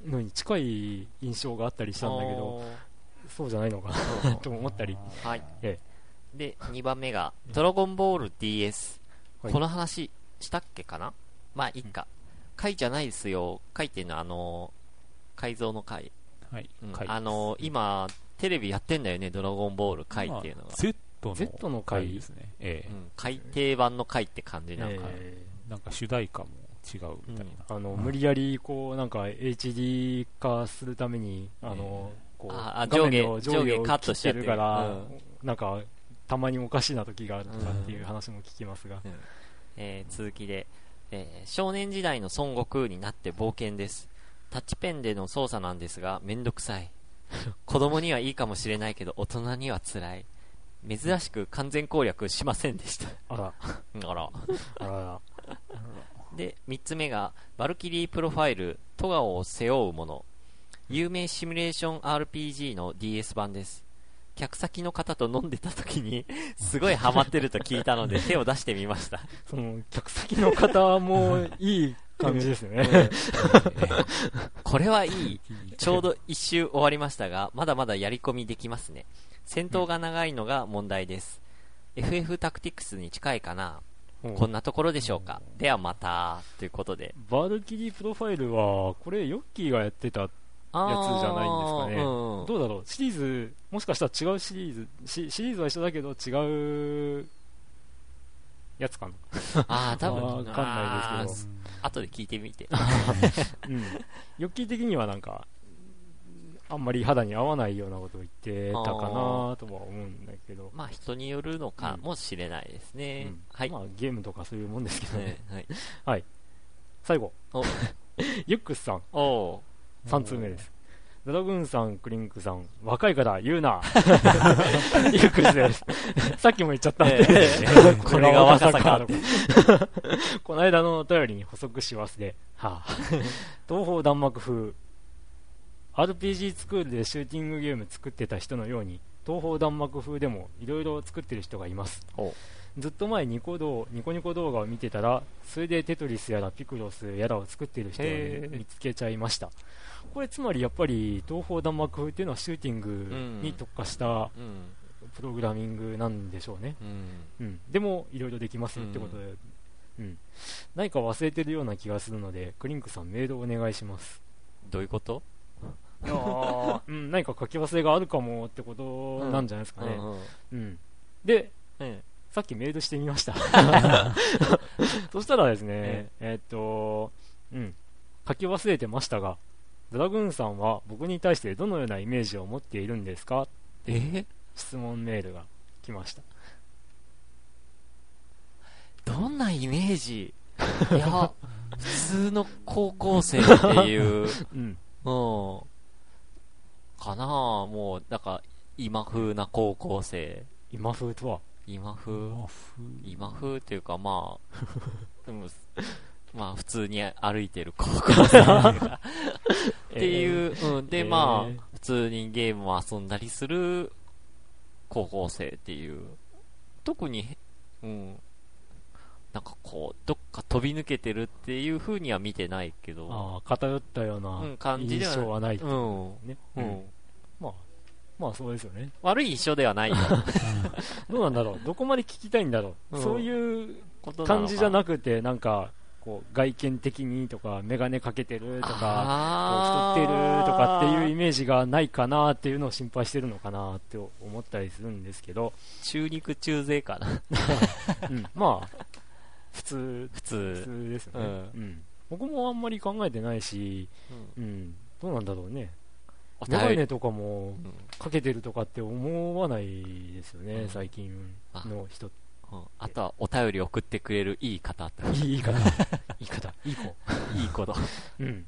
のに近い印象があったりしたんだけどそうじゃないのかな と思ったりはい。えで、2番目が、ドラゴンボール DS。はいこの話、したっけかな？まあ、いっか。回じゃないですよ。回っていうのは、あのー、改造の回。はいうん。回あのー、今、テレビやってんだよね、ドラゴンボール回っていうのが。Z の Z の回回ですね。ええうん。改訂版の回って感じなんか。えなんか主題歌も違うみたいな。ーあの無理やりこうなんか HD 化するためにあのこうああ画面の上下上下をカットしてるから、うんなんかたまにおかしな時があるとかっていう話も聞きますが、えー続きで、えー少年時代の孫悟空になって冒険です。タッチペンでの操作なんですが、めんどくさい。子供にはいいかもしれないけど、大人には辛い。珍しく完全攻略しませんでした。あら あら。あらら で、三つ目が、ヴァルキリープロファイル、咎をを背負うもの。有名シミュレーション RPG の DS 版です。客先の方と飲んでた時に、すごいハマってると聞いたので手を出してみました。その客先の方もいい感じですよね。これはいい。ちょうど一周終わりましたが、まだまだやり込みできますね。戦闘が長いのが問題です。FF タクティクスに近いかな、うんこんなところでしょうか。ではまた、ということで。バルキリープロファイルは、これヨッキーがやってた、あやつじゃないんですかねうんうんどうだろう、シリーズ、もしかしたら違うシリーズ、シシリーズは一緒だけど違うやつかな。ああ、多分、わかんないですけど後で聞いてみて。うん。ヨッキー的にはなんか、あんまり肌に合わないようなことを言ってたかなとは思うんだけど、まあ人によるのかもしれないですね。うんはい。まあゲームとかそういうもんですけどね。ねはい。最後お、ユックスさん、おー3通目です。ドラグーンさん、クリンクさん、若いから言うな。ユックスです。さっきも言っちゃったんで。ええこれが若さかと。この間のお便りに補足し忘れ。はあ、東方弾幕風。RPG スクールでシューティングゲーム作ってた人のように、東方弾幕風でもいろいろ作ってる人がいます。おずっと前ニコ動ニコニコ動画を見てたら、それでテトリスやらピクロスやらを作ってる人を見つけちゃいました。これつまりやっぱり東方弾幕風っていうのはシューティングに特化したうん。プログラミングなんでしょうね。うん。うん、でもいろいろできますよってことで、うん何か忘れてるような気がするのでクリンクさんメールお願いしますどういうこと？うん、何か書き忘れがあるかもってことなんじゃないですかね、うんでうん。さっきメールしてみました。そしたらですね、えーっとうん。書き忘れてましたがドラグーンさんは僕に対してどのようなイメージを持っているんですか？え？質問メールが来ました。どんなイメージ？いや、普通の高校生っていう、うん。うん。かな？もう、だから、今風な高校生。今風とは？今風？今風っていうか、まあ、でも、まあ、普通に歩いてる高校生 っていう、うん。で、えーまあ、普通にゲームを遊んだりする高校生っていう。特に、うん。なんかこう、どっか飛び抜けてるっていう風には見てないけど。ああ偏ったよううなん感じでは印象はないういうん。ね、うん。まあまあそうですよね。悪い印象ではない。よ。どうなんだろう。どこまで聞きたいんだろう、うん。そういう感じじゃなくてなんかこう外見的にとか眼鏡かけてるとかこうあ太ってるとかっていうイーメージがないかなっていうのを心配してるのかなって思ったりするんですけど、中肉中背かな。うん、まあ普通。普普通。通ですよね、うん。うん。僕もあんまり考えてないし、うん。うん、どうなんだろうねお便り眼鏡とかもうん。かけてるとかって思わないですよね、うん。最近の人。うん。あとはお便り送ってくれるいい方いい方。いい方。いい子。いいこと。うん。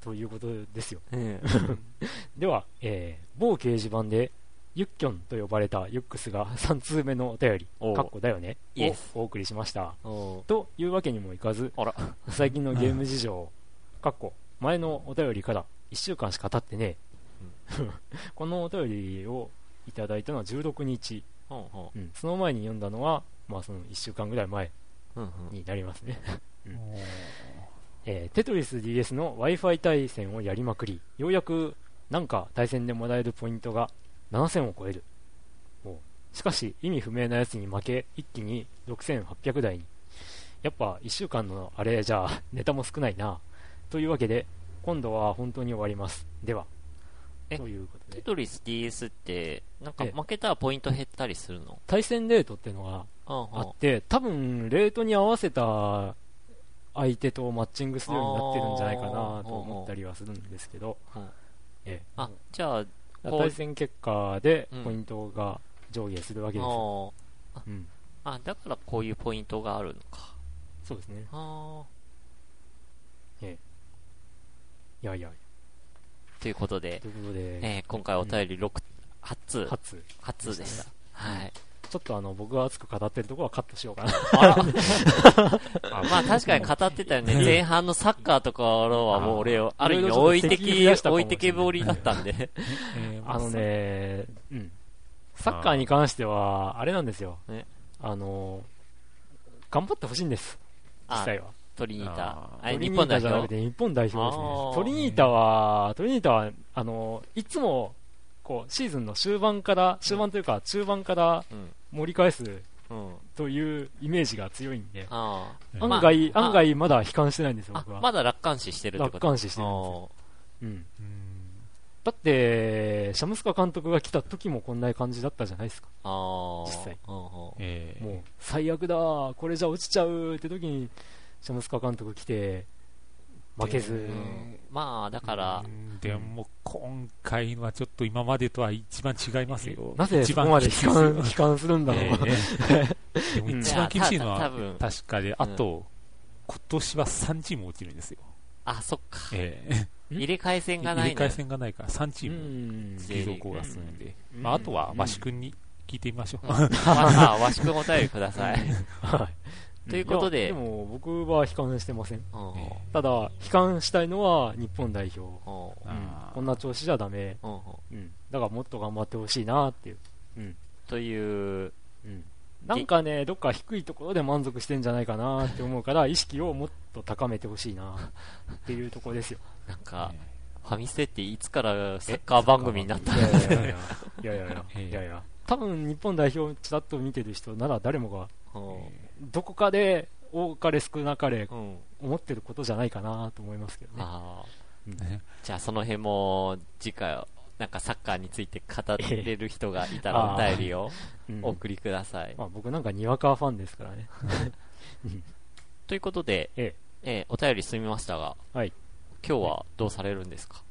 ということですよ。うん。では、えー某掲示板でユッキョンと呼ばれたユックスが3通目のお便りかっこだよね。をお送りしました。おというわけにもいかず。最近のゲーム事情かっこ前のお便りから1週間しか経ってねえこのお便りをいただいたのは16日、うんう。んうん。その前に読んだのは、まあ、その1週間ぐらい前うんうん。になりますね、えーテトリス DS の Wi-Fi 対戦をやりまくり。ようやくなんか対戦でもらえるポイントが7000を超える。おうしかし意味不明なやつに負け一気に6800台に。やっぱ1週間のあれじゃあネタも少ないな。というわけで今度は本当に終わります。では。えということで。テトリス DS って、なんかえ。え負けたらポイント減ったりするの？対戦レートっていうのがうんあって多分レートに合わせた相手とマッチングするようになってるんじゃないかなと思ったりはするんですけど、うんええ。あ、じゃあ、対戦結果でうんポイントが上下するわけですよ、あうん、あ、だからこういうポイントがあるのか。そうですね。あいやいやということでと、いうことで、えー今回お便り6、8通、初8通でした。はい。ちょっとあの僕が熱く語ってるところはカットしようかな。あ まあ確かに語ってたよね。前半のサッカーとかはもう俺を、ある意味いろいろちょっと置いてき敵増やした、かもしれない。置いてけぼりだったんで。えーあのね、うん、サッカーに関してはあれなんですよ、ね。あの頑張ってほしいんです。実あ、際はトリニータあ。あれ、トリニ日本代ータじゃなく表て日本代表ですねトリニータはトリニータはあのいつもこうシーズンの終盤から終盤というか中盤からうん。盛り返すうん。というイメージが強いんであうん案外、まあ案外まだ悲観してないんですよ、あ。僕は。まだ楽観視してるってこと楽観視してるんですようん。うんだって、シャムスカ監督が来た時もこんな感じだったじゃないですか。実際もう、最悪だ、これじゃ落ちちゃうって時に、シャムスカ監督来て、負けず、うんまあ、だからう、んでも今回のはちょっと今までとは一番違いますよ。なぜ一番そこまで悲観 悲観するんだろう。えーでも一番厳しいのは確かで、あと、今年は3チーム落ちるんですよ。あ、そっか。えー入れ替え戦がない入れ替え戦がないから3チうームん。継続が済んで、うんまあ、あとはうんマシ君に聞いてみましょう。まあ、わしくんお便りください。はい。ということで。やでも、僕は悲観してません。ただ、悲観したいのは日本代表。うん。こんな調子じゃダメ。うんうん。うん。だからもっと頑張ってほしいなっていう。という、うん。なんかね、どっか低いところで満足してんじゃないかなって思うから、意識をもっと高めてほしいなっていうところですよ。なんか、えファミステっていつからサッカー番組になったいやいやいやいや。いやいや ええ。いやいや。多分日本代表ちらっと見てる人なら誰もがうんどこかで多かれ少なかれうん。思ってることじゃないかなと思いますけどね。うんねじゃあその辺も、次回、なんかサッカーについて語れる人がいたえらおえ便りをうんお送りください。まあ、僕なんかにわかファンですからね。ということで、えええお便り済みましたが、はい今日はどうされるんですか？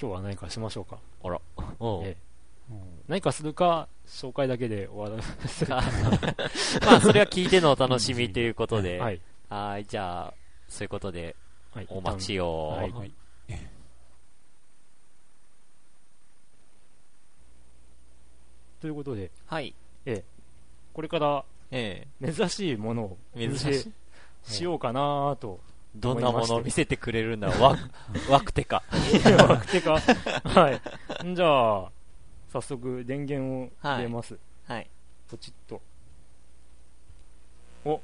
今日は何かしましょうか。あら。うんええ何かするか、紹介だけで終わらせる まあ、それは聞いてのお楽しみということで、はい。はい、じゃあ、そういうことで、はい。お待ちを。はいはいということで、はい。これからえ珍しいものをえ珍お見せしい。しようかなと。どんなものを見せてくれるんだ？わ、わくてか。てか、はい。じゃあ、早速電源を入れます。はい。ポチッと。お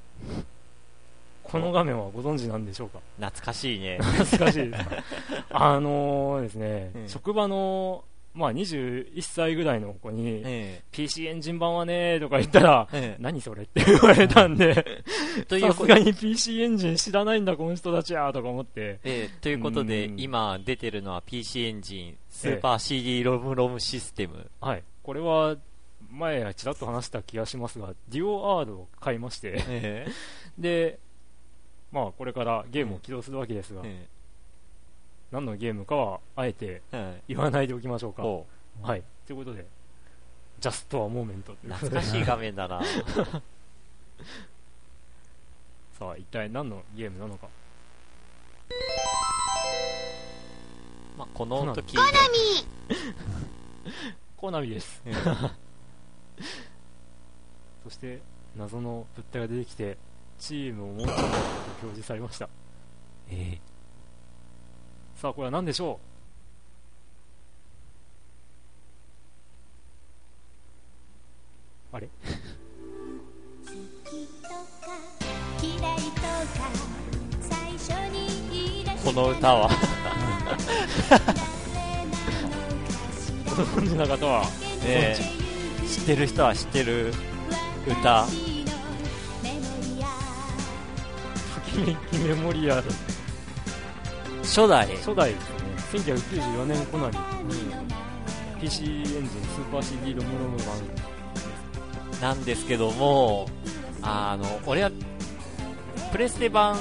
この画面はご存知なんでしょうか？懐かしいね。懐かしいですか？あのーですね、うん職場の、まあ、21歳ぐらいの子に、え PC エンジン版はねとか言ったら、ええ。何それって言われたんで、さすがに PC エンジン知らないんだ、この人たちはとか思って、ええということでう、ん。今出てるのは PC エンジン、スーパー CD ロムロムシステム。はい、これは前、ちらっと話した気がしますが、デュオアードを買いまして、えで、まあ、これからゲームを起動するわけですが、え何のゲームかはあえて言わないでおきましょうか。ほはい、ということで、 Just a moment、懐かしい画面だな。さあ、一体何のゲームなのか。まあ、この時、コナミです。え そして、謎の物体が出てきて、チームをもうちょっと表示されました。えさあ、これは何でしょう？あれ？この歌は、ご存知な方は、ええ。知ってる人は知ってる歌。ときめきメモリアル、初代。初代ですね、1994年コナミ、PC エンジン、スーパー CD ロムロム版、なんですけども、あの、俺は、プレステ版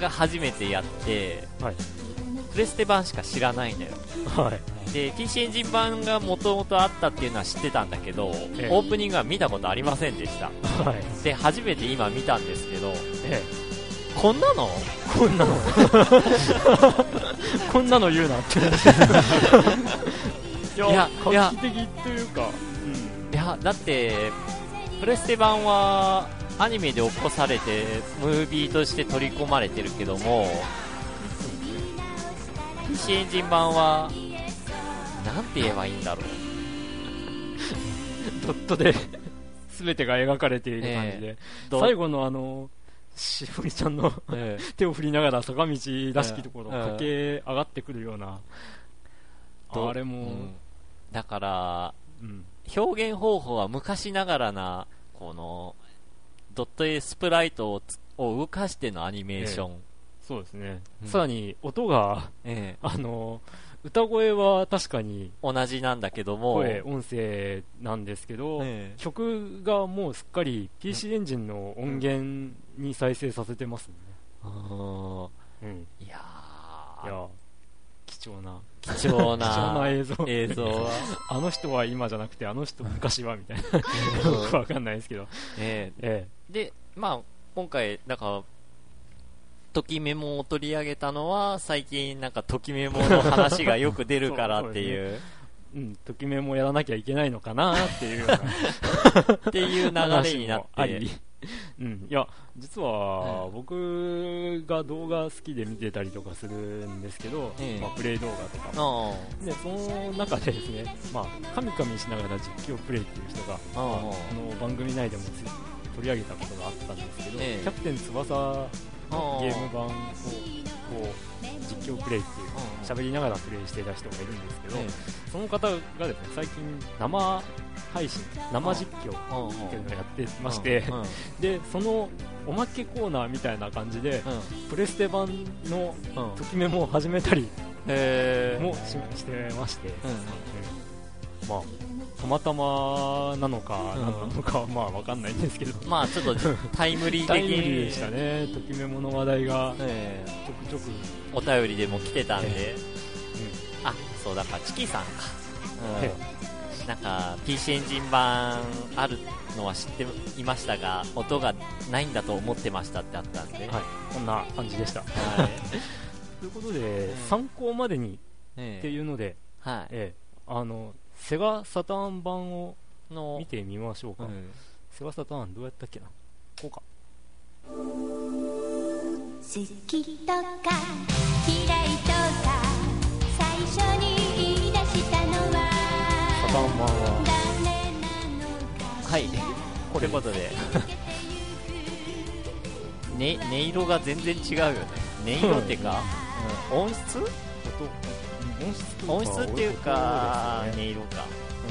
が初めてやって、はい、プレステ版しか知らないんだよ。はい、で、PC エンジン版が元々あったっていうのは知ってたんだけど、ええ。オープニングは見たことありませんでした。はい、で、初めて今見たんですけど、えこんなの？え、こんなの、こんなの 言うな。って。いや、画期的というか、いや、だって、プレステ版は、アニメで起こされて、ムービーとして取り込まれてるけども、PC エンジン版は、なんて言えばいいんだろう。ドットで全てが描かれている感じで、ど最後のあの、しおりちゃんのえ 手を振りながら坂道らしきところをうん駆け上がってくるような、どあれも、うん。だから、うん。表現方法は昔ながらな、この、ドット絵スプライトをつを動かしてのアニメーション。そうですね、うん。さらに音が、ええ。あの、歌声は確かに同じなんだけども、声、音声なんですけど、ええ曲がもうすっかり PC エンジンの音源に再生させてますね。あーうん。いやーいや、貴重な、貴重な 貴重な映像。映像は、あの人は今じゃなくて、あの人昔はみたいな。よくわかんないですけど。えええで、まあ、今回、なんか、ときメモを取り上げたのは、最近なんかときメモの話がよく出るから っていう、え。うん、ときめもやらなきゃいけないのかなっていう っていう流れになって。うん、いや、実はうん。僕が動画好きで見てたりとかするんですけど、ええ。まあ、プレイ動画とか。で、その中でですね、まあ、カミカミしながら実況プレイっていう人が、あこの番組内でもつ取り上げたことがあったんですけど、ええ。キャプテン翼のゲーム版をこう実況プレイっていう喋りながらプレイしていた人がいるんですけど、えその方がですね最近生配信生実況っていうのをやってまして、でそのおまけコーナーみたいな感じで、プレステ版のときメモを始めたりもししてまして、まあたまたまなのか何なのかは まあわかんないんですけど、まあちょっとタイムリータ的に。イムリーでしたねときメモの話題が。ええ。ちょくちょく、お便りでも来てたんで、えあそうだからチキさんか、えうん、なんか PC エンジン版あるのは知っていましたが音がないんだと思ってましたってあったんで、はい、こんな感じでした。はい。ということで、参考までにええっていうので、はい。ええ。あのセガサターン版をの見てみましょうか、うん。セガサターンどうやったっけな？こうか。好きとか嫌いとか最初に言い出したのはサターン版は。はい。ということでね音色が全然違うよね。音色っていうか、うん。音質？音音質っていうか音色か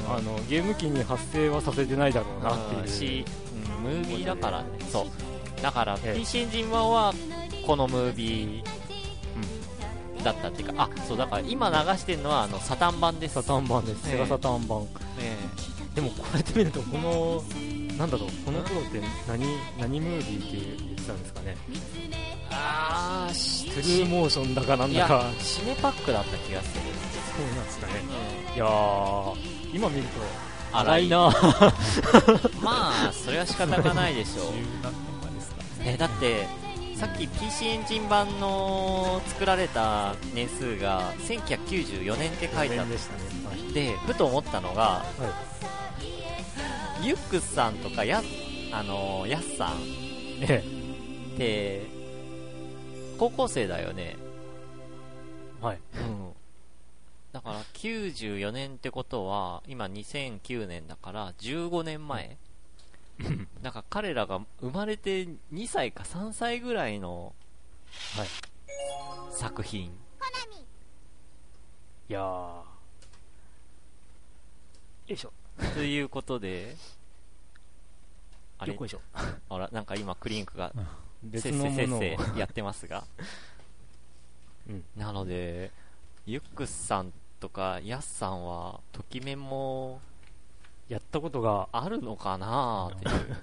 あのゲーム機に発生はさせてないだろうなっていう。うん。し、うん、ムービーだからね。そう。だからええ。PC エンジン版はこのムービーだったっていうかあそうだから今流してるのはあのサタン版です。サターン版です、ええセガサターン版。え。でもこうやって見るとこのなんだろうこの頃って何何ムービーって言ってたんですかねえあーしフルーモーションだかなんだか。シネパックだった気がする、そうなんですかねいやー。今見ると荒いな。まあそれは仕方がないでしょう。えだってさっき PC エンジン版の作られた年数が1994年って書いてあったね、はいてふと思ったのが、ユックスさんとかやあのヤスさんえ。って高校生だよね。えはい。うん。だから94年ってことは今2009年だから15年前。なんか彼らが生まれて2歳か3歳ぐらいの、はい。作品。いやー。よいしょ。ということであれ？よっこいしょ。あらなんか今クリンクが別せっせせっのものを。せやってますが。うん。なのでユックスさんとかヤスさんはときめもやったことがあるのかな？っていう。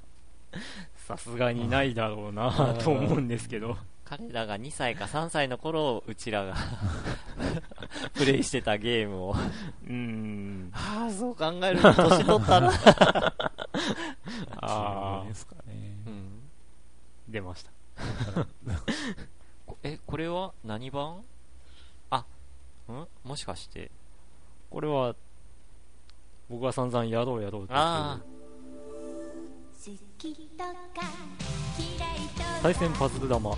さすがにないだろうな と思うんですけど。彼らが2歳か3歳の頃うちらが プレイしてたゲームを。うーん。ああそう考えると年取ったな、あですかね。うん、ー出ました。こ えこれは何版？あん？もしかして。これは僕が散々やろうやろうって対戦パズル玉。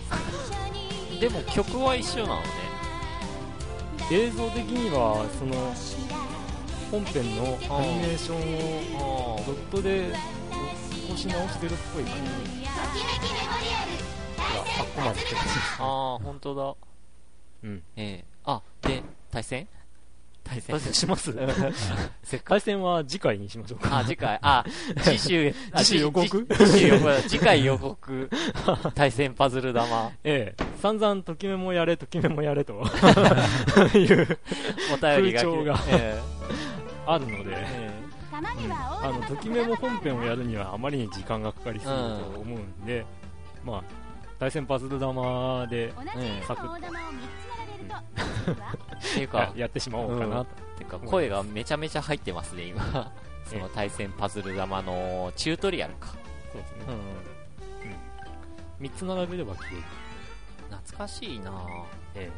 でも曲は一緒なのね。映像的にはその本編のアニメーションをあドットで少し直してるっぽい感じ。ほらまでって感じああ本当だ。うん。ええ。あで対戦？対戦。対戦します？対戦は次回にしましょうか。あ次回。あ次週。あ次週予告？次次週予告次回予告。対戦パズル玉。ええ。散々ときめもやれときめもやれと。いうお便りが来空調がえあるので。えあのときめも本編をやるにはあまりに時間がかかりすぎると思うんで、まあ対戦パズル玉で同じええ色の大玉を3つ並べるとっていうかや やってしまおうかなと、てか声がめちゃめちゃ入ってますね今。その対戦パズル玉のチュートリアルか。そうですね。うん。3つ並べれば消える、懐かしいなえ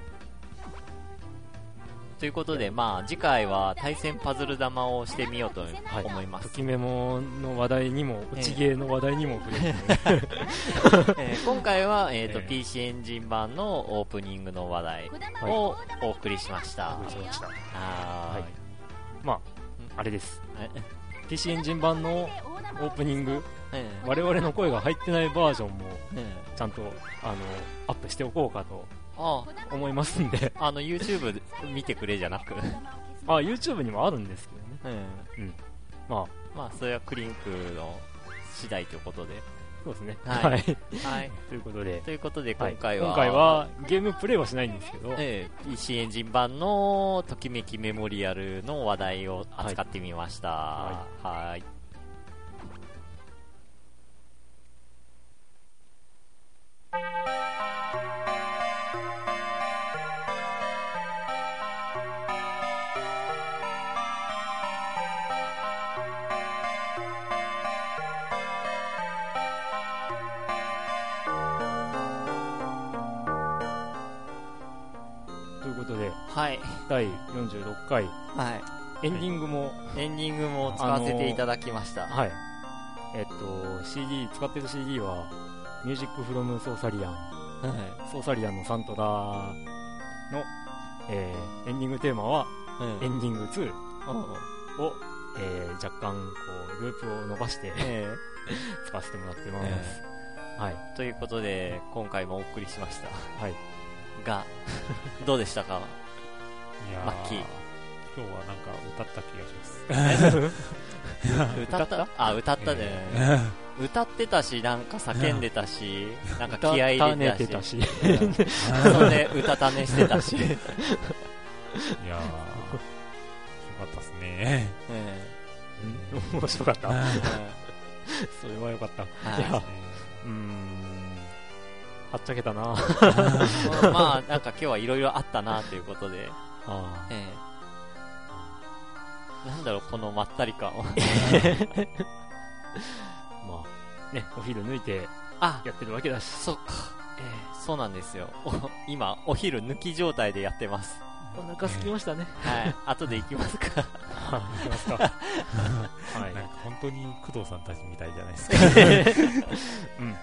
ということでまあ次回は対戦パズル玉をしてみようとはい。思います、えときめもの話題にもええ落ちゲーの話題にも触れて、えー今回は、えーとええ PC エンジン版のオープニングの話題をお送りしました、お送りしました。ははい。まああれです。PC エンジン版のオープニングええ。我々の声が入ってないバージョンもえ。ちゃんとあのアップしておこうかとあ思いますんで。あの YouTube で見てくれじゃなく、あ YouTube にもあるんですけどね。えまあ。えまあそれはクリンクの次第ということで。そうですね。はい。はい、はい。ということで。ということではい。今回は、今回はゲームプレイはしないんですけど、ええ。PC エンジン版のときめきメモリアルの話題を扱ってみました。ははい。といはい第46回はいエンディングも、エンディングも使わせていただきました。はい。えっと、CD、使ってる CD は、ミュージックフロムソーサリアン、はソーサリアンのサントラの、えーエンディングテーマは、エンディング2うんを、えー若干、こう、ループを伸ばしてえ 使わせてもらってます。はい。えということで、今回もお送りしました。はい。が、どうでしたか？マッキー今日はなんか歌った気がします。歌った？あ、歌ったで、歌ってたし、なんか叫んでたし、なんか気合い入れてたし。それで歌たねしてたし。いやー、よかったですね。えうん面白かった？え それはよかった。はいいやうーん。はっちゃけたなまあ、なんか今日はいろいろあったなということで、あええなんだろう、このまったり感を。まあ、ね、お昼抜いてあ、やってるわけだし。そっか。ええそうなんですよ。お今、お昼抜き状態でやってます。お腹空きましたね。はい。後で行きますか。はい、行きますか。はい。なんか本当に工藤さんたちみたいじゃないですか。うん。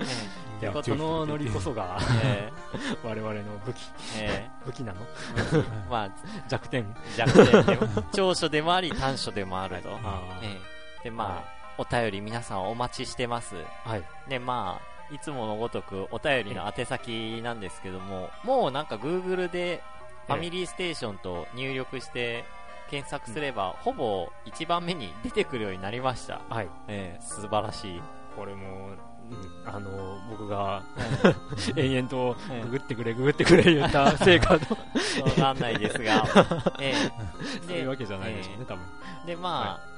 えいや、ここのノリこそが、え 我々の武器、ええ武器なの？えまあ、弱点。弱点でも、長所でもあり短所でもあると。あええで、まあ、お便り皆さんお待ちしてます。あ。はい。で、まあ、いつものごとくお便りの宛先なんですけども、もうなんか Google でファミリーステーションと入力して検索すれば、ほぼ一番目に出てくるようになりました。はい。ええ素晴らしい。これも、うんあの、僕が、延々と、ググってくれ、ググってくれ言った成果の、そうなんないですが、ええ。そういうわけじゃないでしょうね、多分。で、まあ、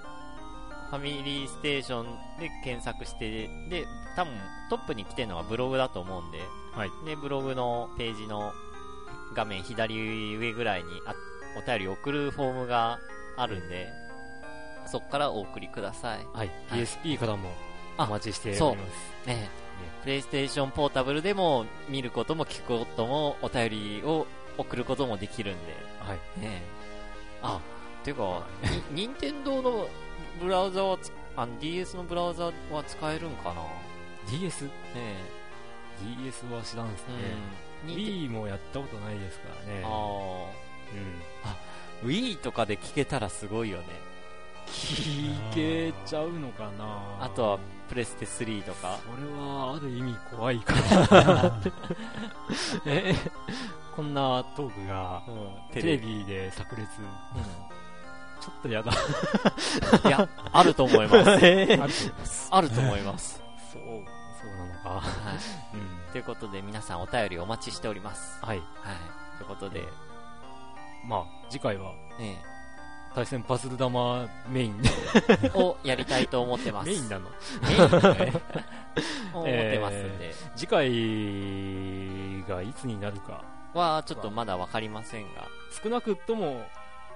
ファミリーステーションで検索して、で、多分トップに来てるのがブログだと思うんで、はい。で、ブログのページの画面左上ぐらいにあお便り送るフォームがあるんで、そこからお送りください。はい。はい。PSP からもおあ待ちしております。ねプレイステーションポータブルでも見ることも聞くこともお便りを送ることもできるんで、はい。ねあ、ていうか、に任天堂のブラウザはつ、あの DS のブラウザは使えるんかな？DS? ね DS は知らんですえ。ね。うん。Wii もやったことないですからね。あうん。ー Wii とかで聞けたらすごいよね。聞けちゃうのかなあとは、プレステ3とか。それはある意味怖いから。えこんなトークがテレビで炸裂。ちょっとやだ。いや、あると思います。あるあると思います。そう、そうなのか。はい。うん。ということで、皆さんお便りお待ちしております。はい。はい。ということで、まあ、次回はね対戦パズル玉メインで。をやりたいと思ってます。メインなの？メインだね思ってますんで。次回がいつになるか。は、ちょっとまだわかりませんが。少なくとも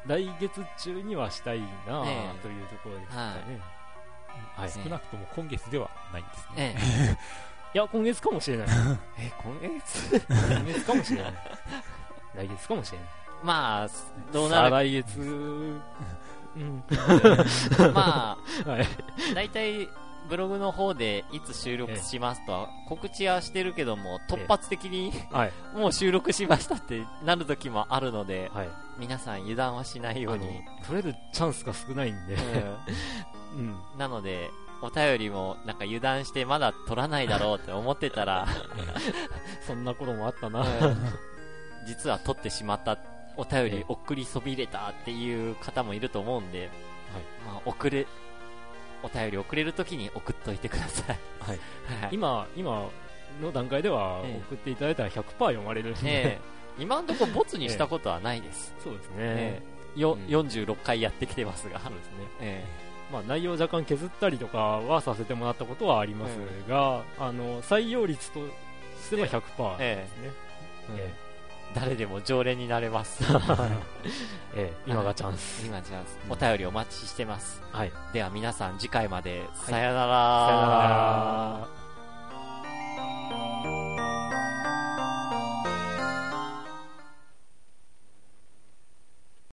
来月中にはしたいなええというところですかね。はい。ね少なくとも今月ではないんですね。え いや、今月かもしれない。え。え、今月？今月かもしれない。来月かもしれない。まあ、どうなる来月、うん。まあ、はい。大体、ブログの方でいつ収録しますとは告知はしてるけども、突発的にはい。もう収録しましたってなる時もあるので、はい。皆さん油断はしないように。取れるチャンスが少ないんで。うん うん。なので、お便りもなんか油断してまだ取らないだろうって思ってたら、そんな頃もあったな。うん実は取ってしまったお便り送りそびれたっていう方もいると思うんで、まあ、送れ、お便り送れる時に送っといてください。はい。はい今、今の段階ではええ送っていただいたら100%読まれるんで。ええ今のところボツにしたことはないです。そうですね。ええようん46回やってきてますが。そうですね。えまあ、内容を若干削ったりとかはさせてもらったことはありますが、あの採用率としては100%ですね。えええ誰でも常連になれます。ええ今がチャンス。今じゃあ、お便りお待ちしてます。はい。では皆さん次回まで、さよなら。さよなら。